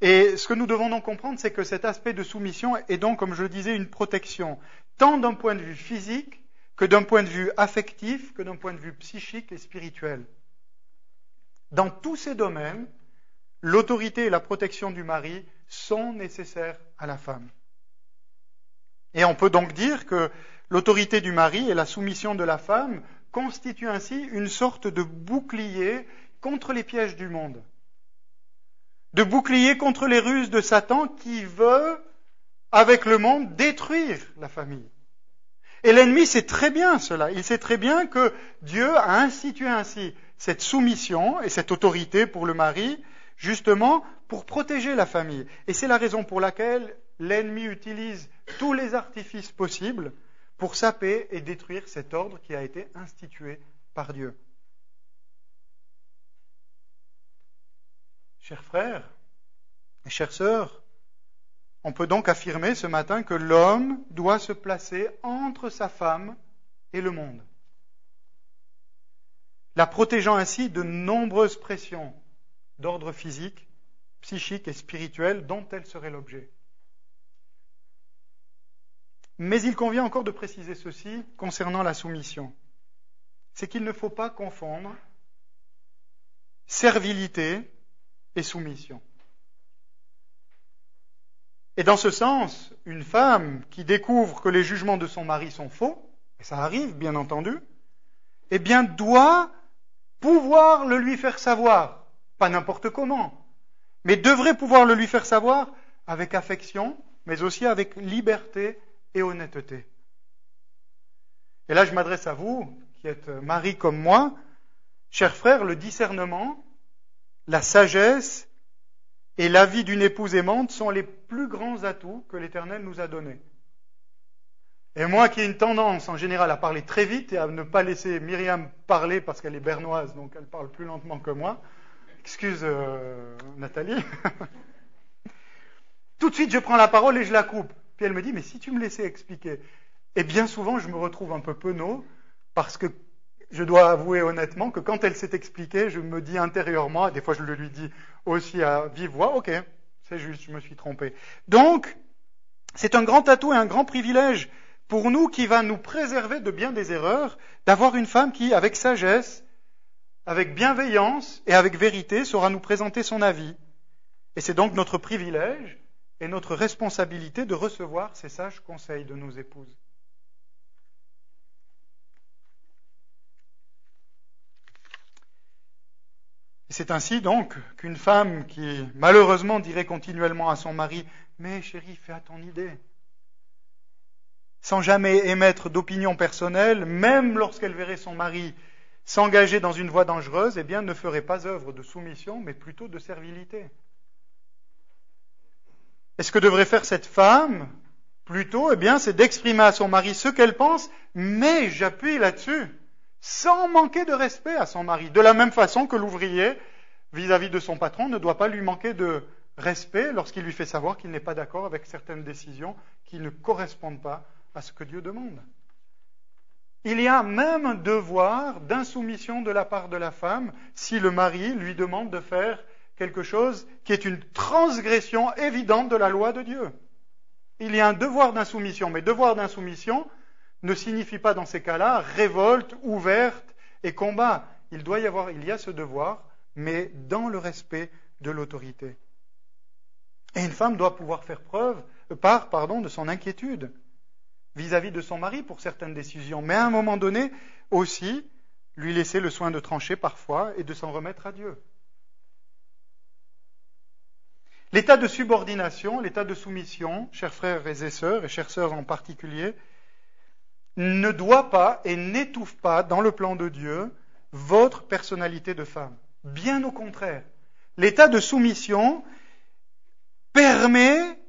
Et ce que nous devons donc comprendre, c'est que cet aspect de soumission est donc, comme je le disais, une protection, tant d'un point de vue physique que d'un point de vue affectif, que d'un point de vue psychique et spirituel. Dans tous ces domaines, l'autorité et la protection du mari sont nécessaires à la femme. Et on peut donc dire que l'autorité du mari et la soumission de la femme constitue ainsi une sorte de bouclier contre les pièges du monde, de bouclier contre les ruses de Satan qui veut, avec le monde, détruire la famille. Et l'ennemi sait très bien cela. Il sait très bien que Dieu a institué ainsi cette soumission et cette autorité pour le mari, justement pour protéger la famille. Et c'est la raison pour laquelle l'ennemi utilise tous les artifices possibles pour saper et détruire cet ordre qui a été institué par Dieu. Chers frères et chères sœurs, on peut donc affirmer ce matin que l'homme doit se placer entre sa femme et le monde, la protégeant ainsi de nombreuses pressions d'ordre physique, psychique et spirituel dont elle serait l'objet. Mais il convient encore de préciser ceci concernant la soumission. C'est qu'il ne faut pas confondre servilité et soumission. Et dans ce sens, une femme qui découvre que les jugements de son mari sont faux, et ça arrive bien entendu, eh bien doit pouvoir le lui faire savoir, pas n'importe comment, mais devrait pouvoir le lui faire savoir avec affection, mais aussi avec liberté et honnêteté. Et là, je m'adresse à vous, qui êtes mari comme moi, chers frères, le discernement, la sagesse et la vie d'une épouse aimante sont les plus grands atouts que l'Éternel nous a donnés. Et moi qui ai une tendance en général à parler très vite et à ne pas laisser Myriam parler parce qu'elle est bernoise, donc elle parle plus lentement que moi, excuse euh, Nathalie, tout de suite je prends la parole et je la coupe. Puis elle me dit, mais si tu me laissais expliquer. Et bien souvent je me retrouve un peu penaud parce que je dois avouer honnêtement que quand elle s'est expliquée, je me dis intérieurement, et des fois je le lui dis aussi à vive voix, ok, c'est juste, je me suis trompé. Donc, c'est un grand atout et un grand privilège pour nous qui va nous préserver de bien des erreurs, d'avoir une femme qui, avec sagesse, avec bienveillance et avec vérité, saura nous présenter son avis. Et c'est donc notre privilège et notre responsabilité de recevoir ces sages conseils de nos épouses. c'est ainsi donc qu'une femme qui malheureusement dirait continuellement à son mari Mais chérie, fais à ton idée, sans jamais émettre d'opinion personnelle, même lorsqu'elle verrait son mari s'engager dans une voie dangereuse, eh bien, ne ferait pas œuvre de soumission, mais plutôt de servilité. Et ce que devrait faire cette femme, plutôt, eh bien, c'est d'exprimer à son mari ce qu'elle pense, mais j'appuie là-dessus, sans manquer de respect à son mari. De la même façon que l'ouvrier, vis-à-vis de son patron, ne doit pas lui manquer de respect lorsqu'il lui fait savoir qu'il n'est pas d'accord avec certaines décisions qui ne correspondent pas à ce que Dieu demande. Il y a même un devoir d'insoumission de la part de la femme si le mari lui demande de faire quelque chose qui est une transgression évidente de la loi de Dieu. Il y a un devoir d'insoumission, mais devoir d'insoumission ne signifie pas dans ces cas-là révolte ouverte et combat. Il doit y avoir, il y a ce devoir, mais dans le respect de l'autorité. Et une femme doit pouvoir faire preuve, part, pardon, de son inquiétude vis-à-vis de son mari pour certaines décisions, mais à un moment donné aussi lui laisser le soin de trancher parfois et de s'en remettre à Dieu. L'état de subordination, l'état de soumission, chers frères et sœurs, et chères sœurs en particulier, ne doit pas et n'étouffe pas dans le plan de Dieu votre personnalité de femme. Bien au contraire. L'état de soumission permet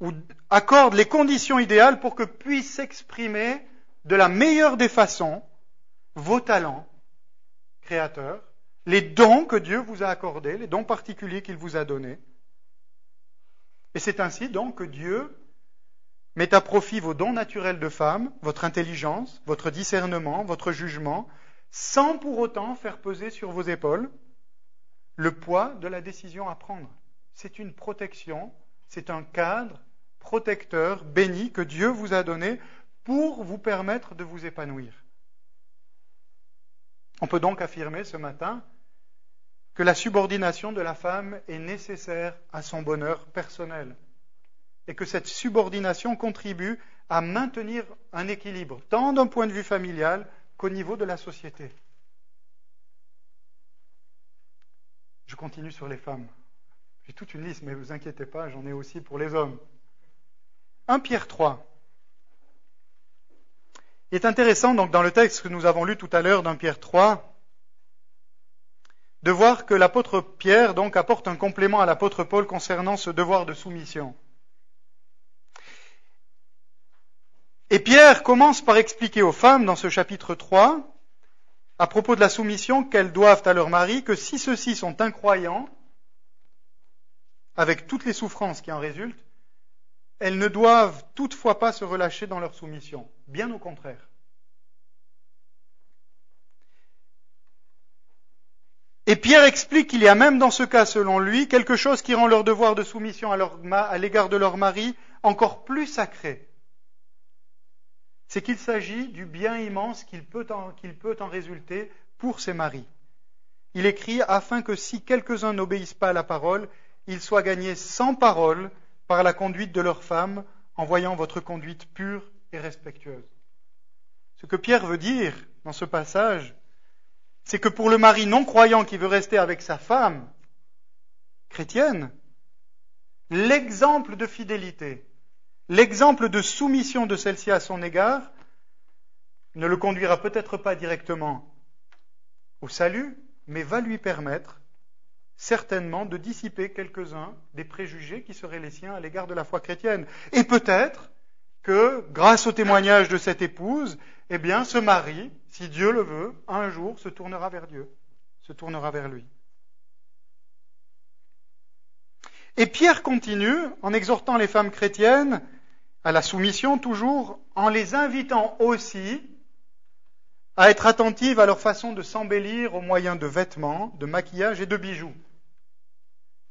ou accorde les conditions idéales pour que puissent s'exprimer de la meilleure des façons vos talents créateurs, les dons que Dieu vous a accordés, les dons particuliers qu'il vous a donnés. Et c'est ainsi donc que Dieu met à profit vos dons naturels de femme, votre intelligence, votre discernement, votre jugement, sans pour autant faire peser sur vos épaules le poids de la décision à prendre. C'est une protection, c'est un cadre protecteur, béni que Dieu vous a donné pour vous permettre de vous épanouir. On peut donc affirmer ce matin que la subordination de la femme est nécessaire à son bonheur personnel et que cette subordination contribue à maintenir un équilibre, tant d'un point de vue familial qu'au niveau de la société. Je continue sur les femmes. J'ai toute une liste, mais ne vous inquiétez pas, j'en ai aussi pour les hommes. 1 Pierre 3. Il est intéressant, donc, dans le texte que nous avons lu tout à l'heure d'un Pierre 3, de voir que l'apôtre Pierre, donc, apporte un complément à l'apôtre Paul concernant ce devoir de soumission. Et Pierre commence par expliquer aux femmes, dans ce chapitre 3, à propos de la soumission qu'elles doivent à leur mari, que si ceux-ci sont incroyants, avec toutes les souffrances qui en résultent, elles ne doivent toutefois pas se relâcher dans leur soumission, bien au contraire. Et Pierre explique qu'il y a même dans ce cas, selon lui, quelque chose qui rend leur devoir de soumission à l'égard de leur mari encore plus sacré. c'est qu'il s'agit du bien immense qu'il peut, en résulter pour ses maris. Il écrit afin que si quelques-uns n'obéissent pas à la parole, ils soient gagnés sans parole par la conduite de leurs femmes, en voyant votre conduite pure et respectueuse. Ce que Pierre veut dire dans ce passage, c'est que pour le mari non croyant qui veut rester avec sa femme chrétienne, l'exemple de fidélité, l'exemple de soumission de celle-ci à son égard ne le conduira peut-être pas directement au salut, mais va lui permettre certainement de dissiper quelques-uns des préjugés qui seraient les siens à l'égard de la foi chrétienne. Et peut-être que, grâce au témoignage de cette épouse, eh bien, ce mari, si Dieu le veut, un jour se tournera vers Dieu, se tournera vers lui. Et Pierre continue en exhortant les femmes chrétiennes à la soumission toujours, en les invitant aussi à être attentives à leur façon de s'embellir au moyen de vêtements, de maquillage et de bijoux.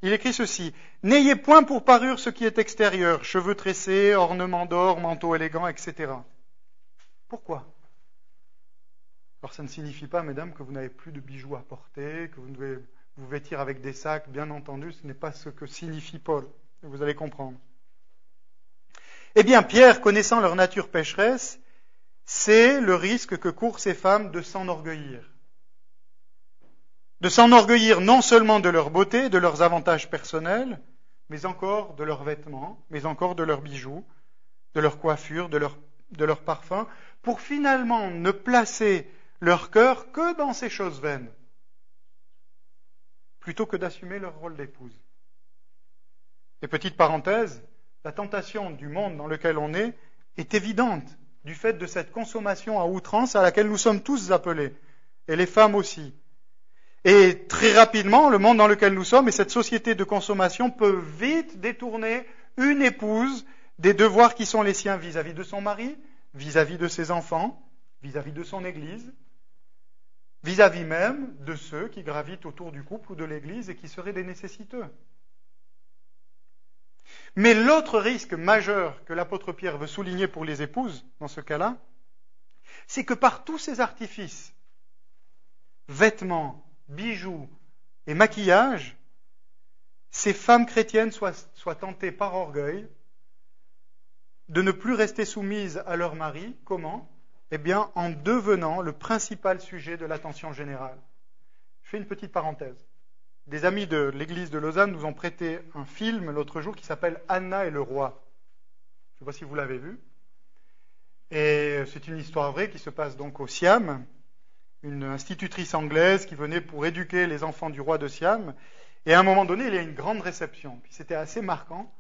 Il écrit ceci N'ayez point pour parure ce qui est extérieur, cheveux tressés, ornements d'or, manteaux élégants, etc. Pourquoi? Alors ça ne signifie pas, mesdames, que vous n'avez plus de bijoux à porter, que vous devez vous vêtir avec des sacs, bien entendu, ce n'est pas ce que signifie Paul. Vous allez comprendre. Eh bien, Pierre, connaissant leur nature pécheresse, c'est le risque que courent ces femmes de s'enorgueillir. De s'enorgueillir non seulement de leur beauté, de leurs avantages personnels, mais encore de leurs vêtements, mais encore de leurs bijoux, de leur coiffure, de leur, de leur parfum, pour finalement ne placer leur cœur que dans ces choses vaines, plutôt que d'assumer leur rôle d'épouse. Et petite parenthèse, la tentation du monde dans lequel on est est évidente du fait de cette consommation à outrance à laquelle nous sommes tous appelés, et les femmes aussi. Et très rapidement, le monde dans lequel nous sommes et cette société de consommation peut vite détourner une épouse des devoirs qui sont les siens vis-à-vis de son mari, vis-à-vis de ses enfants, vis-à-vis de son Église, vis-à-vis même de ceux qui gravitent autour du couple ou de l'Église et qui seraient des nécessiteux. Mais l'autre risque majeur que l'apôtre Pierre veut souligner pour les épouses, dans ce cas-là, c'est que par tous ces artifices, vêtements, bijoux et maquillage, ces femmes chrétiennes soient, tentées par orgueil de ne plus rester soumises à leur mari. Comment? Eh bien, en devenant le principal sujet de l'attention générale. Je fais une petite parenthèse des amis de l'église de Lausanne nous ont prêté un film l'autre jour qui s'appelle Anna et le roi. Je ne sais pas si vous l'avez vu. Et c'est une histoire vraie qui se passe donc au Siam, une institutrice anglaise qui venait pour éduquer les enfants du roi de Siam. Et à un moment donné, il y a une grande réception. Puis c'était assez marquant,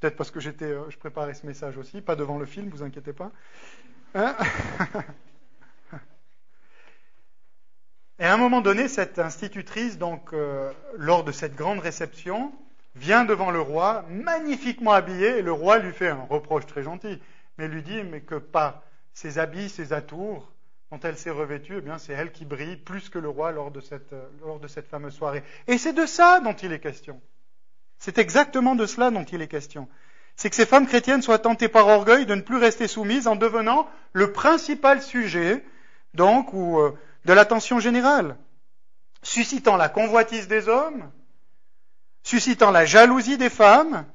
peut-être parce que j'étais, euh, je préparais ce message aussi, pas devant le film, vous inquiétez pas. Hein Et à un moment donné, cette institutrice, donc, euh, lors de cette grande réception, vient devant le roi, magnifiquement habillée, et le roi lui fait un reproche très gentil, mais lui dit mais que par ses habits, ses atours, dont elle s'est revêtue, eh bien, c'est elle qui brille plus que le roi lors de cette, euh, lors de cette fameuse soirée. Et c'est de ça dont il est question. C'est exactement de cela dont il est question. C'est que ces femmes chrétiennes soient tentées par orgueil de ne plus rester soumises en devenant le principal sujet, donc, ou euh, de l'attention générale, suscitant la convoitise des hommes, suscitant la jalousie des femmes,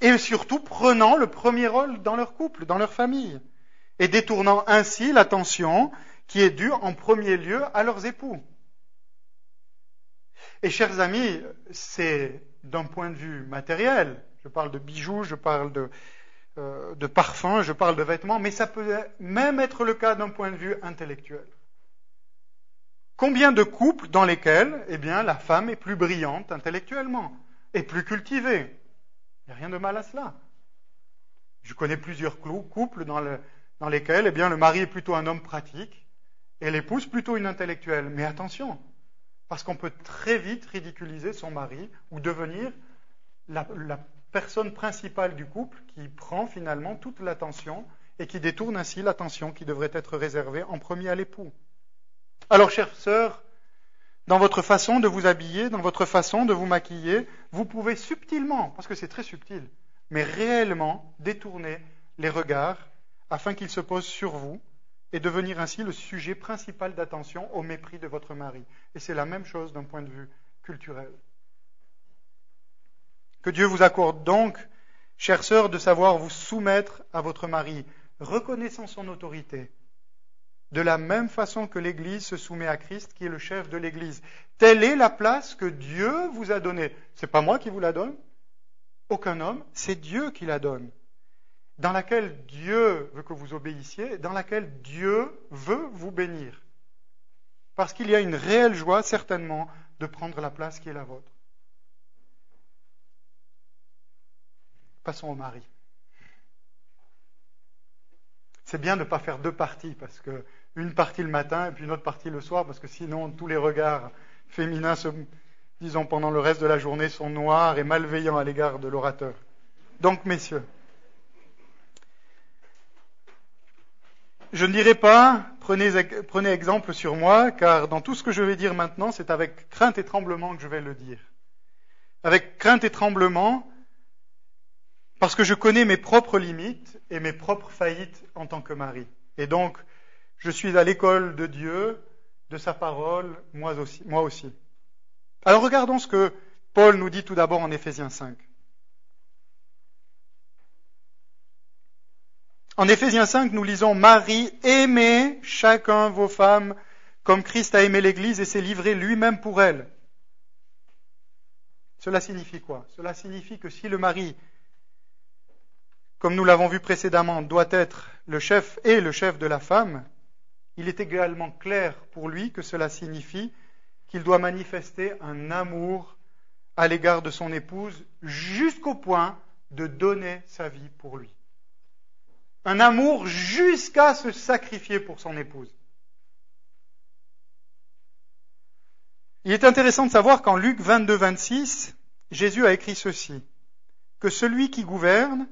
et surtout prenant le premier rôle dans leur couple, dans leur famille, et détournant ainsi l'attention qui est due en premier lieu à leurs époux. Et chers amis, c'est d'un point de vue matériel, je parle de bijoux, je parle de, euh, de parfums, je parle de vêtements, mais ça peut même être le cas d'un point de vue intellectuel. Combien de couples dans lesquels, eh bien, la femme est plus brillante intellectuellement, et plus cultivée? Il n'y a rien de mal à cela. Je connais plusieurs couples dans, lesquels, eh bien, le mari est plutôt un homme pratique et l'épouse plutôt une intellectuelle. Mais attention, parce qu'on peut très vite ridiculiser son mari ou devenir la, la personne principale du couple qui prend finalement toute l'attention et qui détourne ainsi l'attention qui devrait être réservée en premier à l'époux. Alors, chères sœurs, dans votre façon de vous habiller, dans votre façon de vous maquiller, vous pouvez subtilement, parce que c'est très subtil, mais réellement détourner les regards afin qu'il se pose sur vous et devenir ainsi le sujet principal d'attention au mépris de votre mari. Et c'est la même chose d'un point de vue culturel. Que Dieu vous accorde donc, chère sœurs, de savoir vous soumettre à votre mari, reconnaissant son autorité, de la même façon que l'Église se soumet à Christ, qui est le chef de l'Église. Telle est la place que Dieu vous a donnée. C'est pas moi qui vous la donne, aucun homme, c'est Dieu qui la donne dans laquelle Dieu veut que vous obéissiez, dans laquelle Dieu veut vous bénir. Parce qu'il y a une réelle joie, certainement, de prendre la place qui est la vôtre. Passons au mari. C'est bien de ne pas faire deux parties, parce que une partie le matin et puis une autre partie le soir, parce que sinon tous les regards féminins, disons, pendant le reste de la journée sont noirs et malveillants à l'égard de l'orateur. Donc, messieurs, Je ne dirai pas, prenez, exemple sur moi, car dans tout ce que je vais dire maintenant, c'est avec crainte et tremblement que je vais le dire. Avec crainte et tremblement, parce que je connais mes propres limites et mes propres faillites en tant que mari. Et donc, je suis à l'école de Dieu, de sa parole, moi aussi. Moi aussi. Alors regardons ce que Paul nous dit tout d'abord en Éphésiens 5. En Éphésiens 5, nous lisons Marie, aimez chacun vos femmes comme Christ a aimé l'Église et s'est livré lui-même pour elle. Cela signifie quoi? Cela signifie que si le mari, comme nous l'avons vu précédemment, doit être le chef et le chef de la femme, il est également clair pour lui que cela signifie qu'il doit manifester un amour à l'égard de son épouse jusqu'au point de donner sa vie pour lui un amour jusqu'à se sacrifier pour son épouse. Il est intéressant de savoir qu'en Luc 22, 26, Jésus a écrit ceci, que celui qui gouverne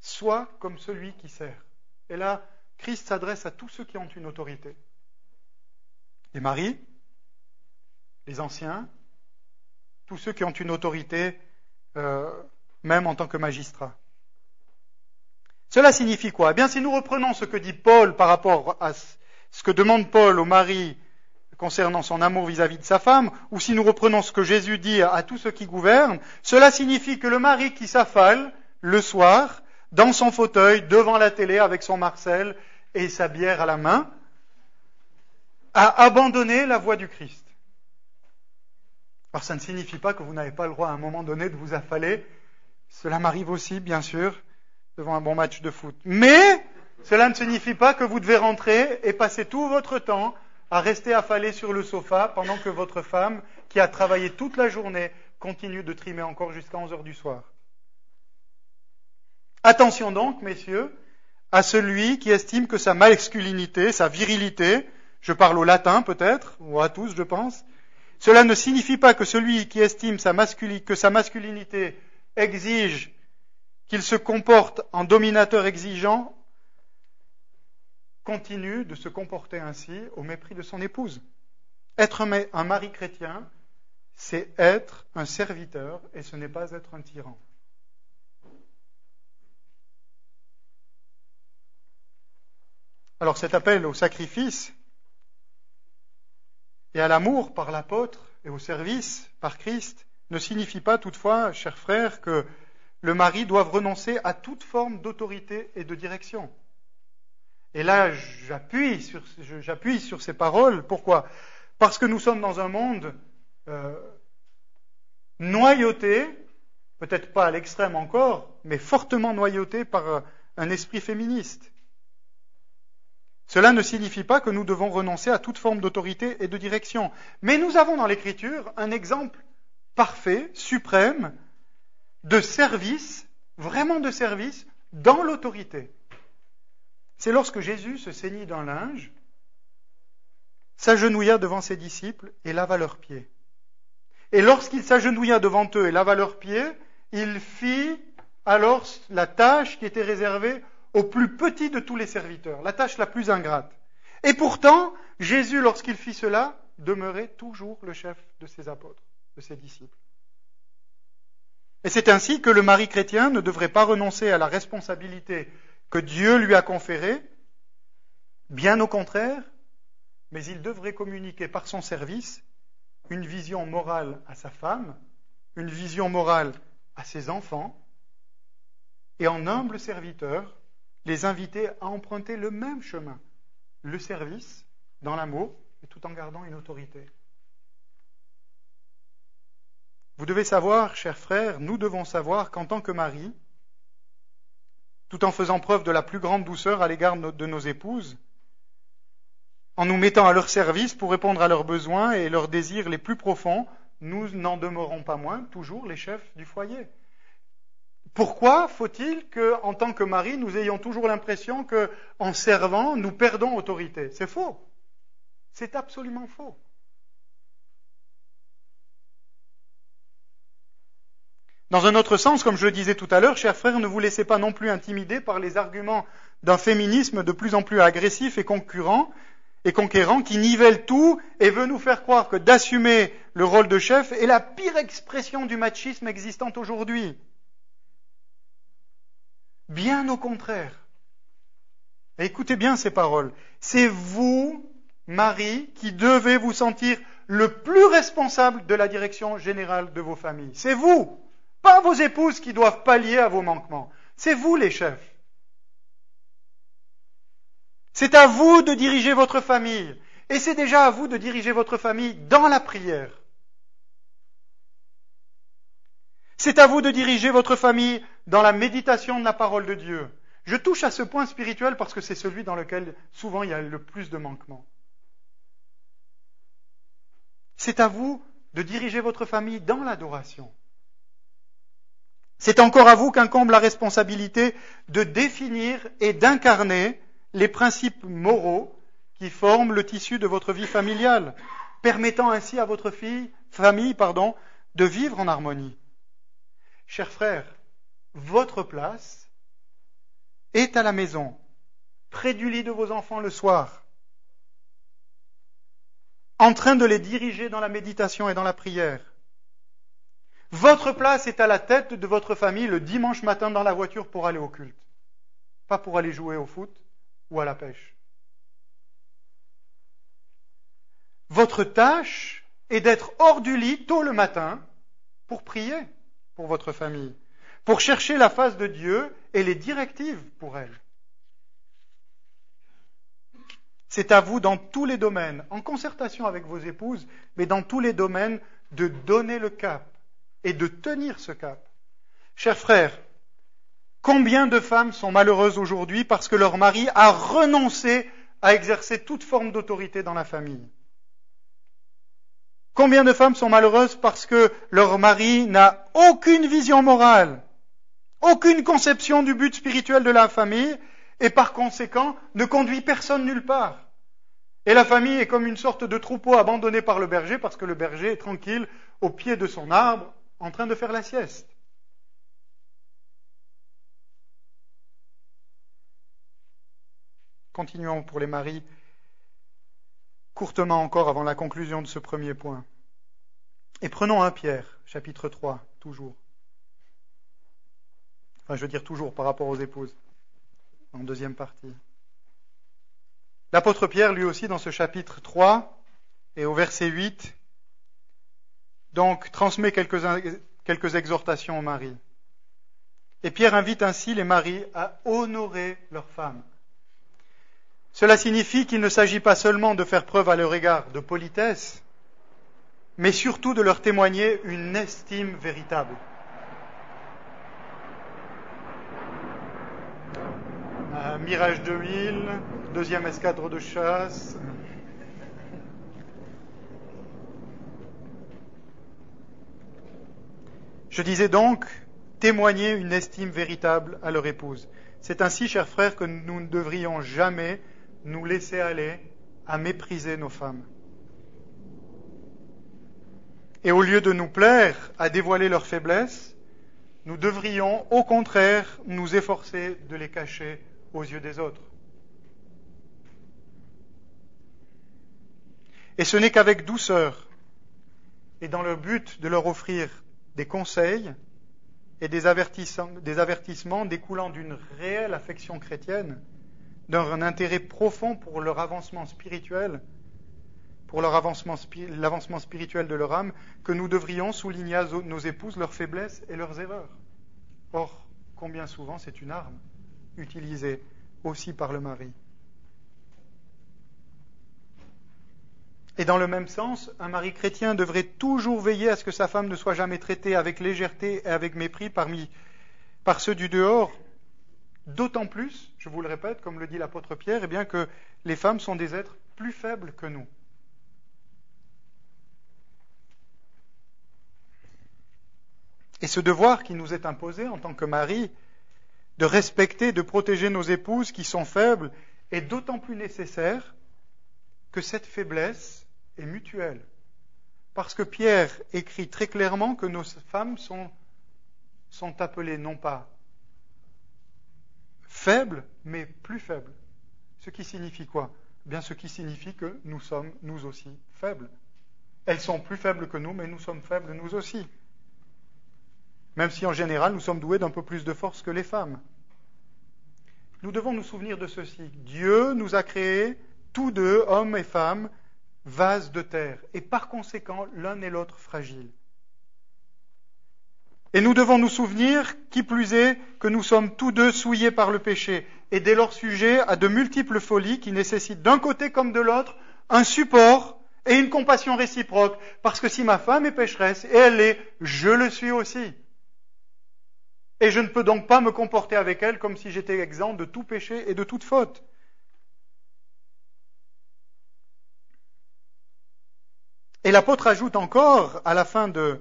soit comme celui qui sert. Et là, Christ s'adresse à tous ceux qui ont une autorité. Les maris, les anciens, tous ceux qui ont une autorité, euh, même en tant que magistrats. Cela signifie quoi? Eh bien, si nous reprenons ce que dit Paul par rapport à ce que demande Paul au mari concernant son amour vis-à-vis de sa femme, ou si nous reprenons ce que Jésus dit à tous ceux qui gouvernent, cela signifie que le mari qui s'affale le soir, dans son fauteuil, devant la télé avec son Marcel et sa bière à la main, a abandonné la voie du Christ. Alors ça ne signifie pas que vous n'avez pas le droit à un moment donné de vous affaler. Cela m'arrive aussi, bien sûr devant un bon match de foot. Mais cela ne signifie pas que vous devez rentrer et passer tout votre temps à rester affalé sur le sofa pendant que votre femme, qui a travaillé toute la journée, continue de trimer encore jusqu'à 11 heures du soir. Attention donc, messieurs, à celui qui estime que sa masculinité, sa virilité, je parle au latin peut-être, ou à tous je pense, cela ne signifie pas que celui qui estime sa que sa masculinité exige qu'il se comporte en dominateur exigeant, continue de se comporter ainsi au mépris de son épouse. Être un mari chrétien, c'est être un serviteur et ce n'est pas être un tyran. Alors cet appel au sacrifice et à l'amour par l'apôtre et au service par Christ ne signifie pas toutefois, chers frères, que le mari doit renoncer à toute forme d'autorité et de direction. Et là, j'appuie sur, ces paroles. Pourquoi? Parce que nous sommes dans un monde euh, noyauté, peut-être pas à l'extrême encore, mais fortement noyauté par un esprit féministe. Cela ne signifie pas que nous devons renoncer à toute forme d'autorité et de direction. Mais nous avons dans l'Écriture un exemple parfait, suprême, de service, vraiment de service, dans l'autorité. C'est lorsque Jésus se ceignit d'un linge, s'agenouilla devant ses disciples et lava leurs pieds. Et lorsqu'il s'agenouilla devant eux et lava leurs pieds, il fit alors la tâche qui était réservée au plus petit de tous les serviteurs, la tâche la plus ingrate. Et pourtant, Jésus, lorsqu'il fit cela, demeurait toujours le chef de ses apôtres, de ses disciples. Et c'est ainsi que le mari chrétien ne devrait pas renoncer à la responsabilité que Dieu lui a conféré, bien au contraire, mais il devrait communiquer par son service une vision morale à sa femme, une vision morale à ses enfants, et en humble serviteur, les inviter à emprunter le même chemin, le service, dans l'amour, et tout en gardant une autorité. Vous devez savoir, chers frères, nous devons savoir qu'en tant que mari, tout en faisant preuve de la plus grande douceur à l'égard de nos épouses, en nous mettant à leur service pour répondre à leurs besoins et leurs désirs les plus profonds, nous n'en demeurons pas moins toujours les chefs du foyer. Pourquoi faut-il que, en tant que mari, nous ayons toujours l'impression que, en servant, nous perdons autorité? C'est faux. C'est absolument faux. Dans un autre sens, comme je le disais tout à l'heure, chers frères, ne vous laissez pas non plus intimider par les arguments d'un féminisme de plus en plus agressif et concurrent et conquérant qui nivelle tout et veut nous faire croire que d'assumer le rôle de chef est la pire expression du machisme existant aujourd'hui. Bien au contraire. écoutez bien ces paroles. C'est vous, Marie, qui devez vous sentir le plus responsable de la direction générale de vos familles. C'est vous. Pas vos épouses qui doivent pallier à vos manquements. C'est vous les chefs. C'est à vous de diriger votre famille. Et c'est déjà à vous de diriger votre famille dans la prière. C'est à vous de diriger votre famille dans la méditation de la parole de Dieu. Je touche à ce point spirituel parce que c'est celui dans lequel souvent il y a le plus de manquements. C'est à vous de diriger votre famille dans l'adoration. C'est encore à vous qu'incombe la responsabilité de définir et d'incarner les principes moraux qui forment le tissu de votre vie familiale, permettant ainsi à votre fille, famille pardon, de vivre en harmonie. Chers frères, votre place est à la maison, près du lit de vos enfants le soir, en train de les diriger dans la méditation et dans la prière. Votre place est à la tête de votre famille le dimanche matin dans la voiture pour aller au culte, pas pour aller jouer au foot ou à la pêche. Votre tâche est d'être hors du lit tôt le matin pour prier pour votre famille, pour chercher la face de Dieu et les directives pour elle. C'est à vous dans tous les domaines, en concertation avec vos épouses, mais dans tous les domaines, de donner le cap et de tenir ce cap. Chers frères, combien de femmes sont malheureuses aujourd'hui parce que leur mari a renoncé à exercer toute forme d'autorité dans la famille? Combien de femmes sont malheureuses parce que leur mari n'a aucune vision morale, aucune conception du but spirituel de la famille et par conséquent ne conduit personne nulle part? Et la famille est comme une sorte de troupeau abandonné par le berger parce que le berger est tranquille au pied de son arbre en train de faire la sieste. Continuons pour les maris courtement encore avant la conclusion de ce premier point. Et prenons un Pierre, chapitre 3, toujours. Enfin, je veux dire toujours par rapport aux épouses, en deuxième partie. L'apôtre Pierre, lui aussi, dans ce chapitre 3 et au verset 8, donc transmet quelques, exhortations aux maris. Et Pierre invite ainsi les maris à honorer leurs femmes. Cela signifie qu'il ne s'agit pas seulement de faire preuve à leur égard de politesse, mais surtout de leur témoigner une estime véritable. Mirage 2000, deuxième escadre de chasse, Je disais donc témoigner une estime véritable à leur épouse. C'est ainsi, chers frères, que nous ne devrions jamais nous laisser aller à mépriser nos femmes. Et au lieu de nous plaire à dévoiler leurs faiblesses, nous devrions au contraire nous efforcer de les cacher aux yeux des autres. Et ce n'est qu'avec douceur et dans le but de leur offrir des conseils et des avertissements, découlant d'une réelle affection chrétienne, d'un intérêt profond pour leur avancement spirituel, pour l'avancement spirituel de leur âme, que nous devrions souligner à nos épouses leurs faiblesses et leurs erreurs. Or, combien souvent c'est une arme utilisée aussi par le mari. Et dans le même sens, un mari chrétien devrait toujours veiller à ce que sa femme ne soit jamais traitée avec légèreté et avec mépris parmi, par ceux du dehors. D'autant plus, je vous le répète, comme le dit l'apôtre Pierre, eh bien que les femmes sont des êtres plus faibles que nous. Et ce devoir qui nous est imposé en tant que mari, de respecter, de protéger nos épouses qui sont faibles, est d'autant plus nécessaire que cette faiblesse est mutuelle. Parce que Pierre écrit très clairement que nos femmes sont, sont appelées non pas faibles, mais plus faibles. Ce qui signifie quoi? Eh Bien, ce qui signifie que nous sommes, nous aussi, faibles. Elles sont plus faibles que nous, mais nous sommes faibles, nous aussi. Même si en général, nous sommes doués d'un peu plus de force que les femmes. Nous devons nous souvenir de ceci. Dieu nous a créés tous deux, hommes et femmes, vases de terre, et par conséquent l'un et l'autre fragiles. Et nous devons nous souvenir, qui plus est, que nous sommes tous deux souillés par le péché, et dès lors sujets à de multiples folies qui nécessitent d'un côté comme de l'autre un support et une compassion réciproque, parce que si ma femme est pécheresse, et elle l'est, je le suis aussi. Et je ne peux donc pas me comporter avec elle comme si j'étais exempt de tout péché et de toute faute. Et l'apôtre ajoute encore, à la fin de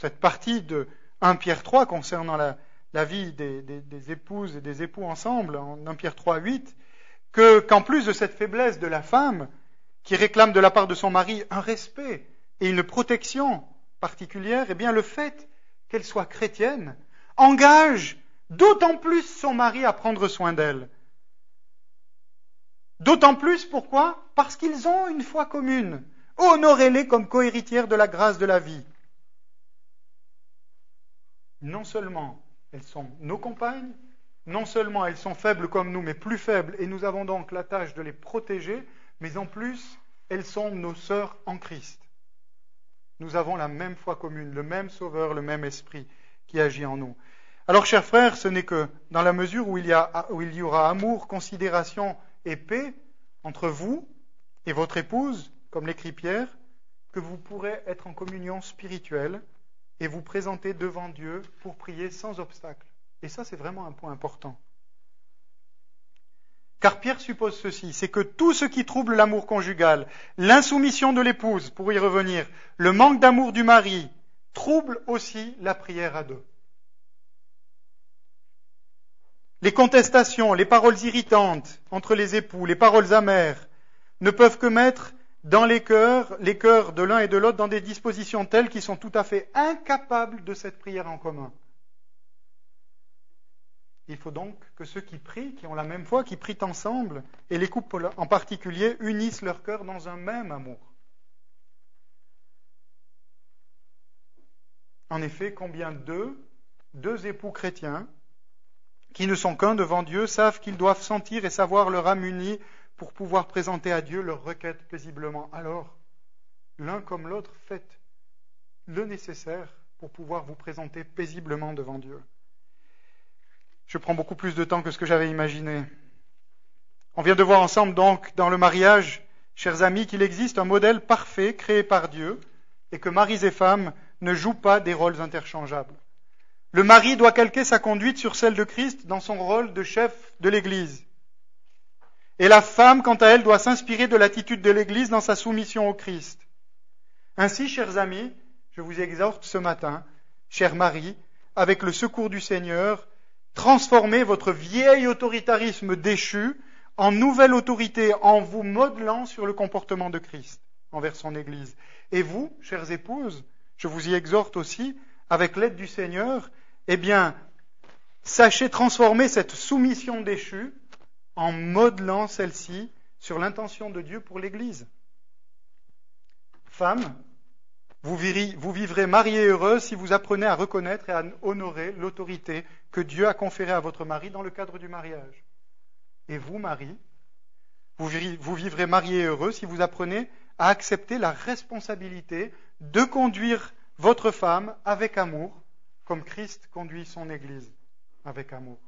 cette partie de 1 Pierre 3 concernant la, vie des, épouses et des époux ensemble, en 1 Pierre 3, 8, que, qu'en plus de cette faiblesse de la femme, qui réclame de la part de son mari un respect et une protection particulière, eh bien le fait qu'elle soit chrétienne engage d'autant plus son mari à prendre soin d'elle. D'autant plus pourquoi? Parce qu'ils ont une foi commune. Honorez-les comme cohéritières de la grâce de la vie. Non seulement elles sont nos compagnes, non seulement elles sont faibles comme nous, mais plus faibles, et nous avons donc la tâche de les protéger, mais en plus, elles sont nos sœurs en Christ. Nous avons la même foi commune, le même Sauveur, le même Esprit qui agit en nous. Alors, chers frères, ce n'est que dans la mesure où il, y où il y aura amour, considération et paix entre vous et votre épouse comme l'écrit Pierre, que vous pourrez être en communion spirituelle et vous présenter devant Dieu pour prier sans obstacle. Et ça, c'est vraiment un point important. Car Pierre suppose ceci, c'est que tout ce qui trouble l'amour conjugal, l'insoumission de l'épouse, pour y revenir, le manque d'amour du mari, trouble aussi la prière à deux. Les contestations, les paroles irritantes entre les époux, les paroles amères, ne peuvent que mettre dans les cœurs, les cœurs de l'un et de l'autre dans des dispositions telles qu'ils sont tout à fait incapables de cette prière en commun. Il faut donc que ceux qui prient, qui ont la même foi, qui prient ensemble, et les couples en particulier, unissent leur cœur dans un même amour. En effet, combien d'eux, deux époux chrétiens, qui ne sont qu'un devant Dieu, savent qu'ils doivent sentir et savoir leur âme unie pour pouvoir présenter à Dieu leurs requêtes paisiblement. Alors, l'un comme l'autre, faites le nécessaire pour pouvoir vous présenter paisiblement devant Dieu. Je prends beaucoup plus de temps que ce que j'avais imaginé. On vient de voir ensemble donc dans le mariage, chers amis, qu'il existe un modèle parfait créé par Dieu et que maris et femmes ne jouent pas des rôles interchangeables. Le mari doit calquer sa conduite sur celle de Christ dans son rôle de chef de l'Église. Et la femme, quant à elle, doit s'inspirer de l'attitude de l'Église dans sa soumission au Christ. Ainsi, chers amis, je vous exhorte ce matin, chers maris, avec le secours du Seigneur, transformez votre vieil autoritarisme déchu en nouvelle autorité en vous modelant sur le comportement de Christ envers son Église. Et vous, chères épouses, je vous y exhorte aussi, avec l'aide du Seigneur, eh bien, sachez transformer cette soumission déchue en modelant celle-ci sur l'intention de Dieu pour l'Église. Femme, Vous, vivrez mariés heureux si vous apprenez à reconnaître et à honorer l'autorité que Dieu a conférée à votre mari dans le cadre du mariage. Et vous, mari, vous vivrez mariés heureux si vous apprenez à accepter la responsabilité de conduire votre femme avec amour, comme Christ conduit son Église avec amour.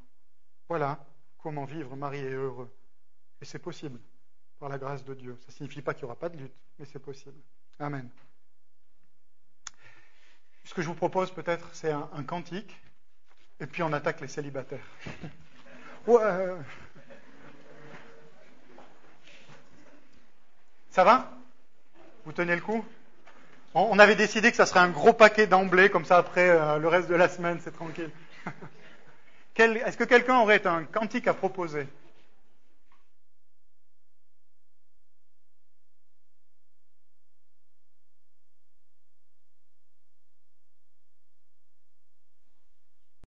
Voilà comment vivre marié et heureux. Et c'est possible, par la grâce de Dieu. Ça ne signifie pas qu'il n'y aura pas de lutte, mais c'est possible. Amen. Ce que je vous propose peut-être, c'est un, cantique, et puis on attaque les célibataires. ouais. Ça va? Vous tenez le coup? On, avait décidé que ça serait un gros paquet d'emblée, comme ça après euh, le reste de la semaine, c'est tranquille. Est-ce que quelqu'un aurait un cantique à proposer?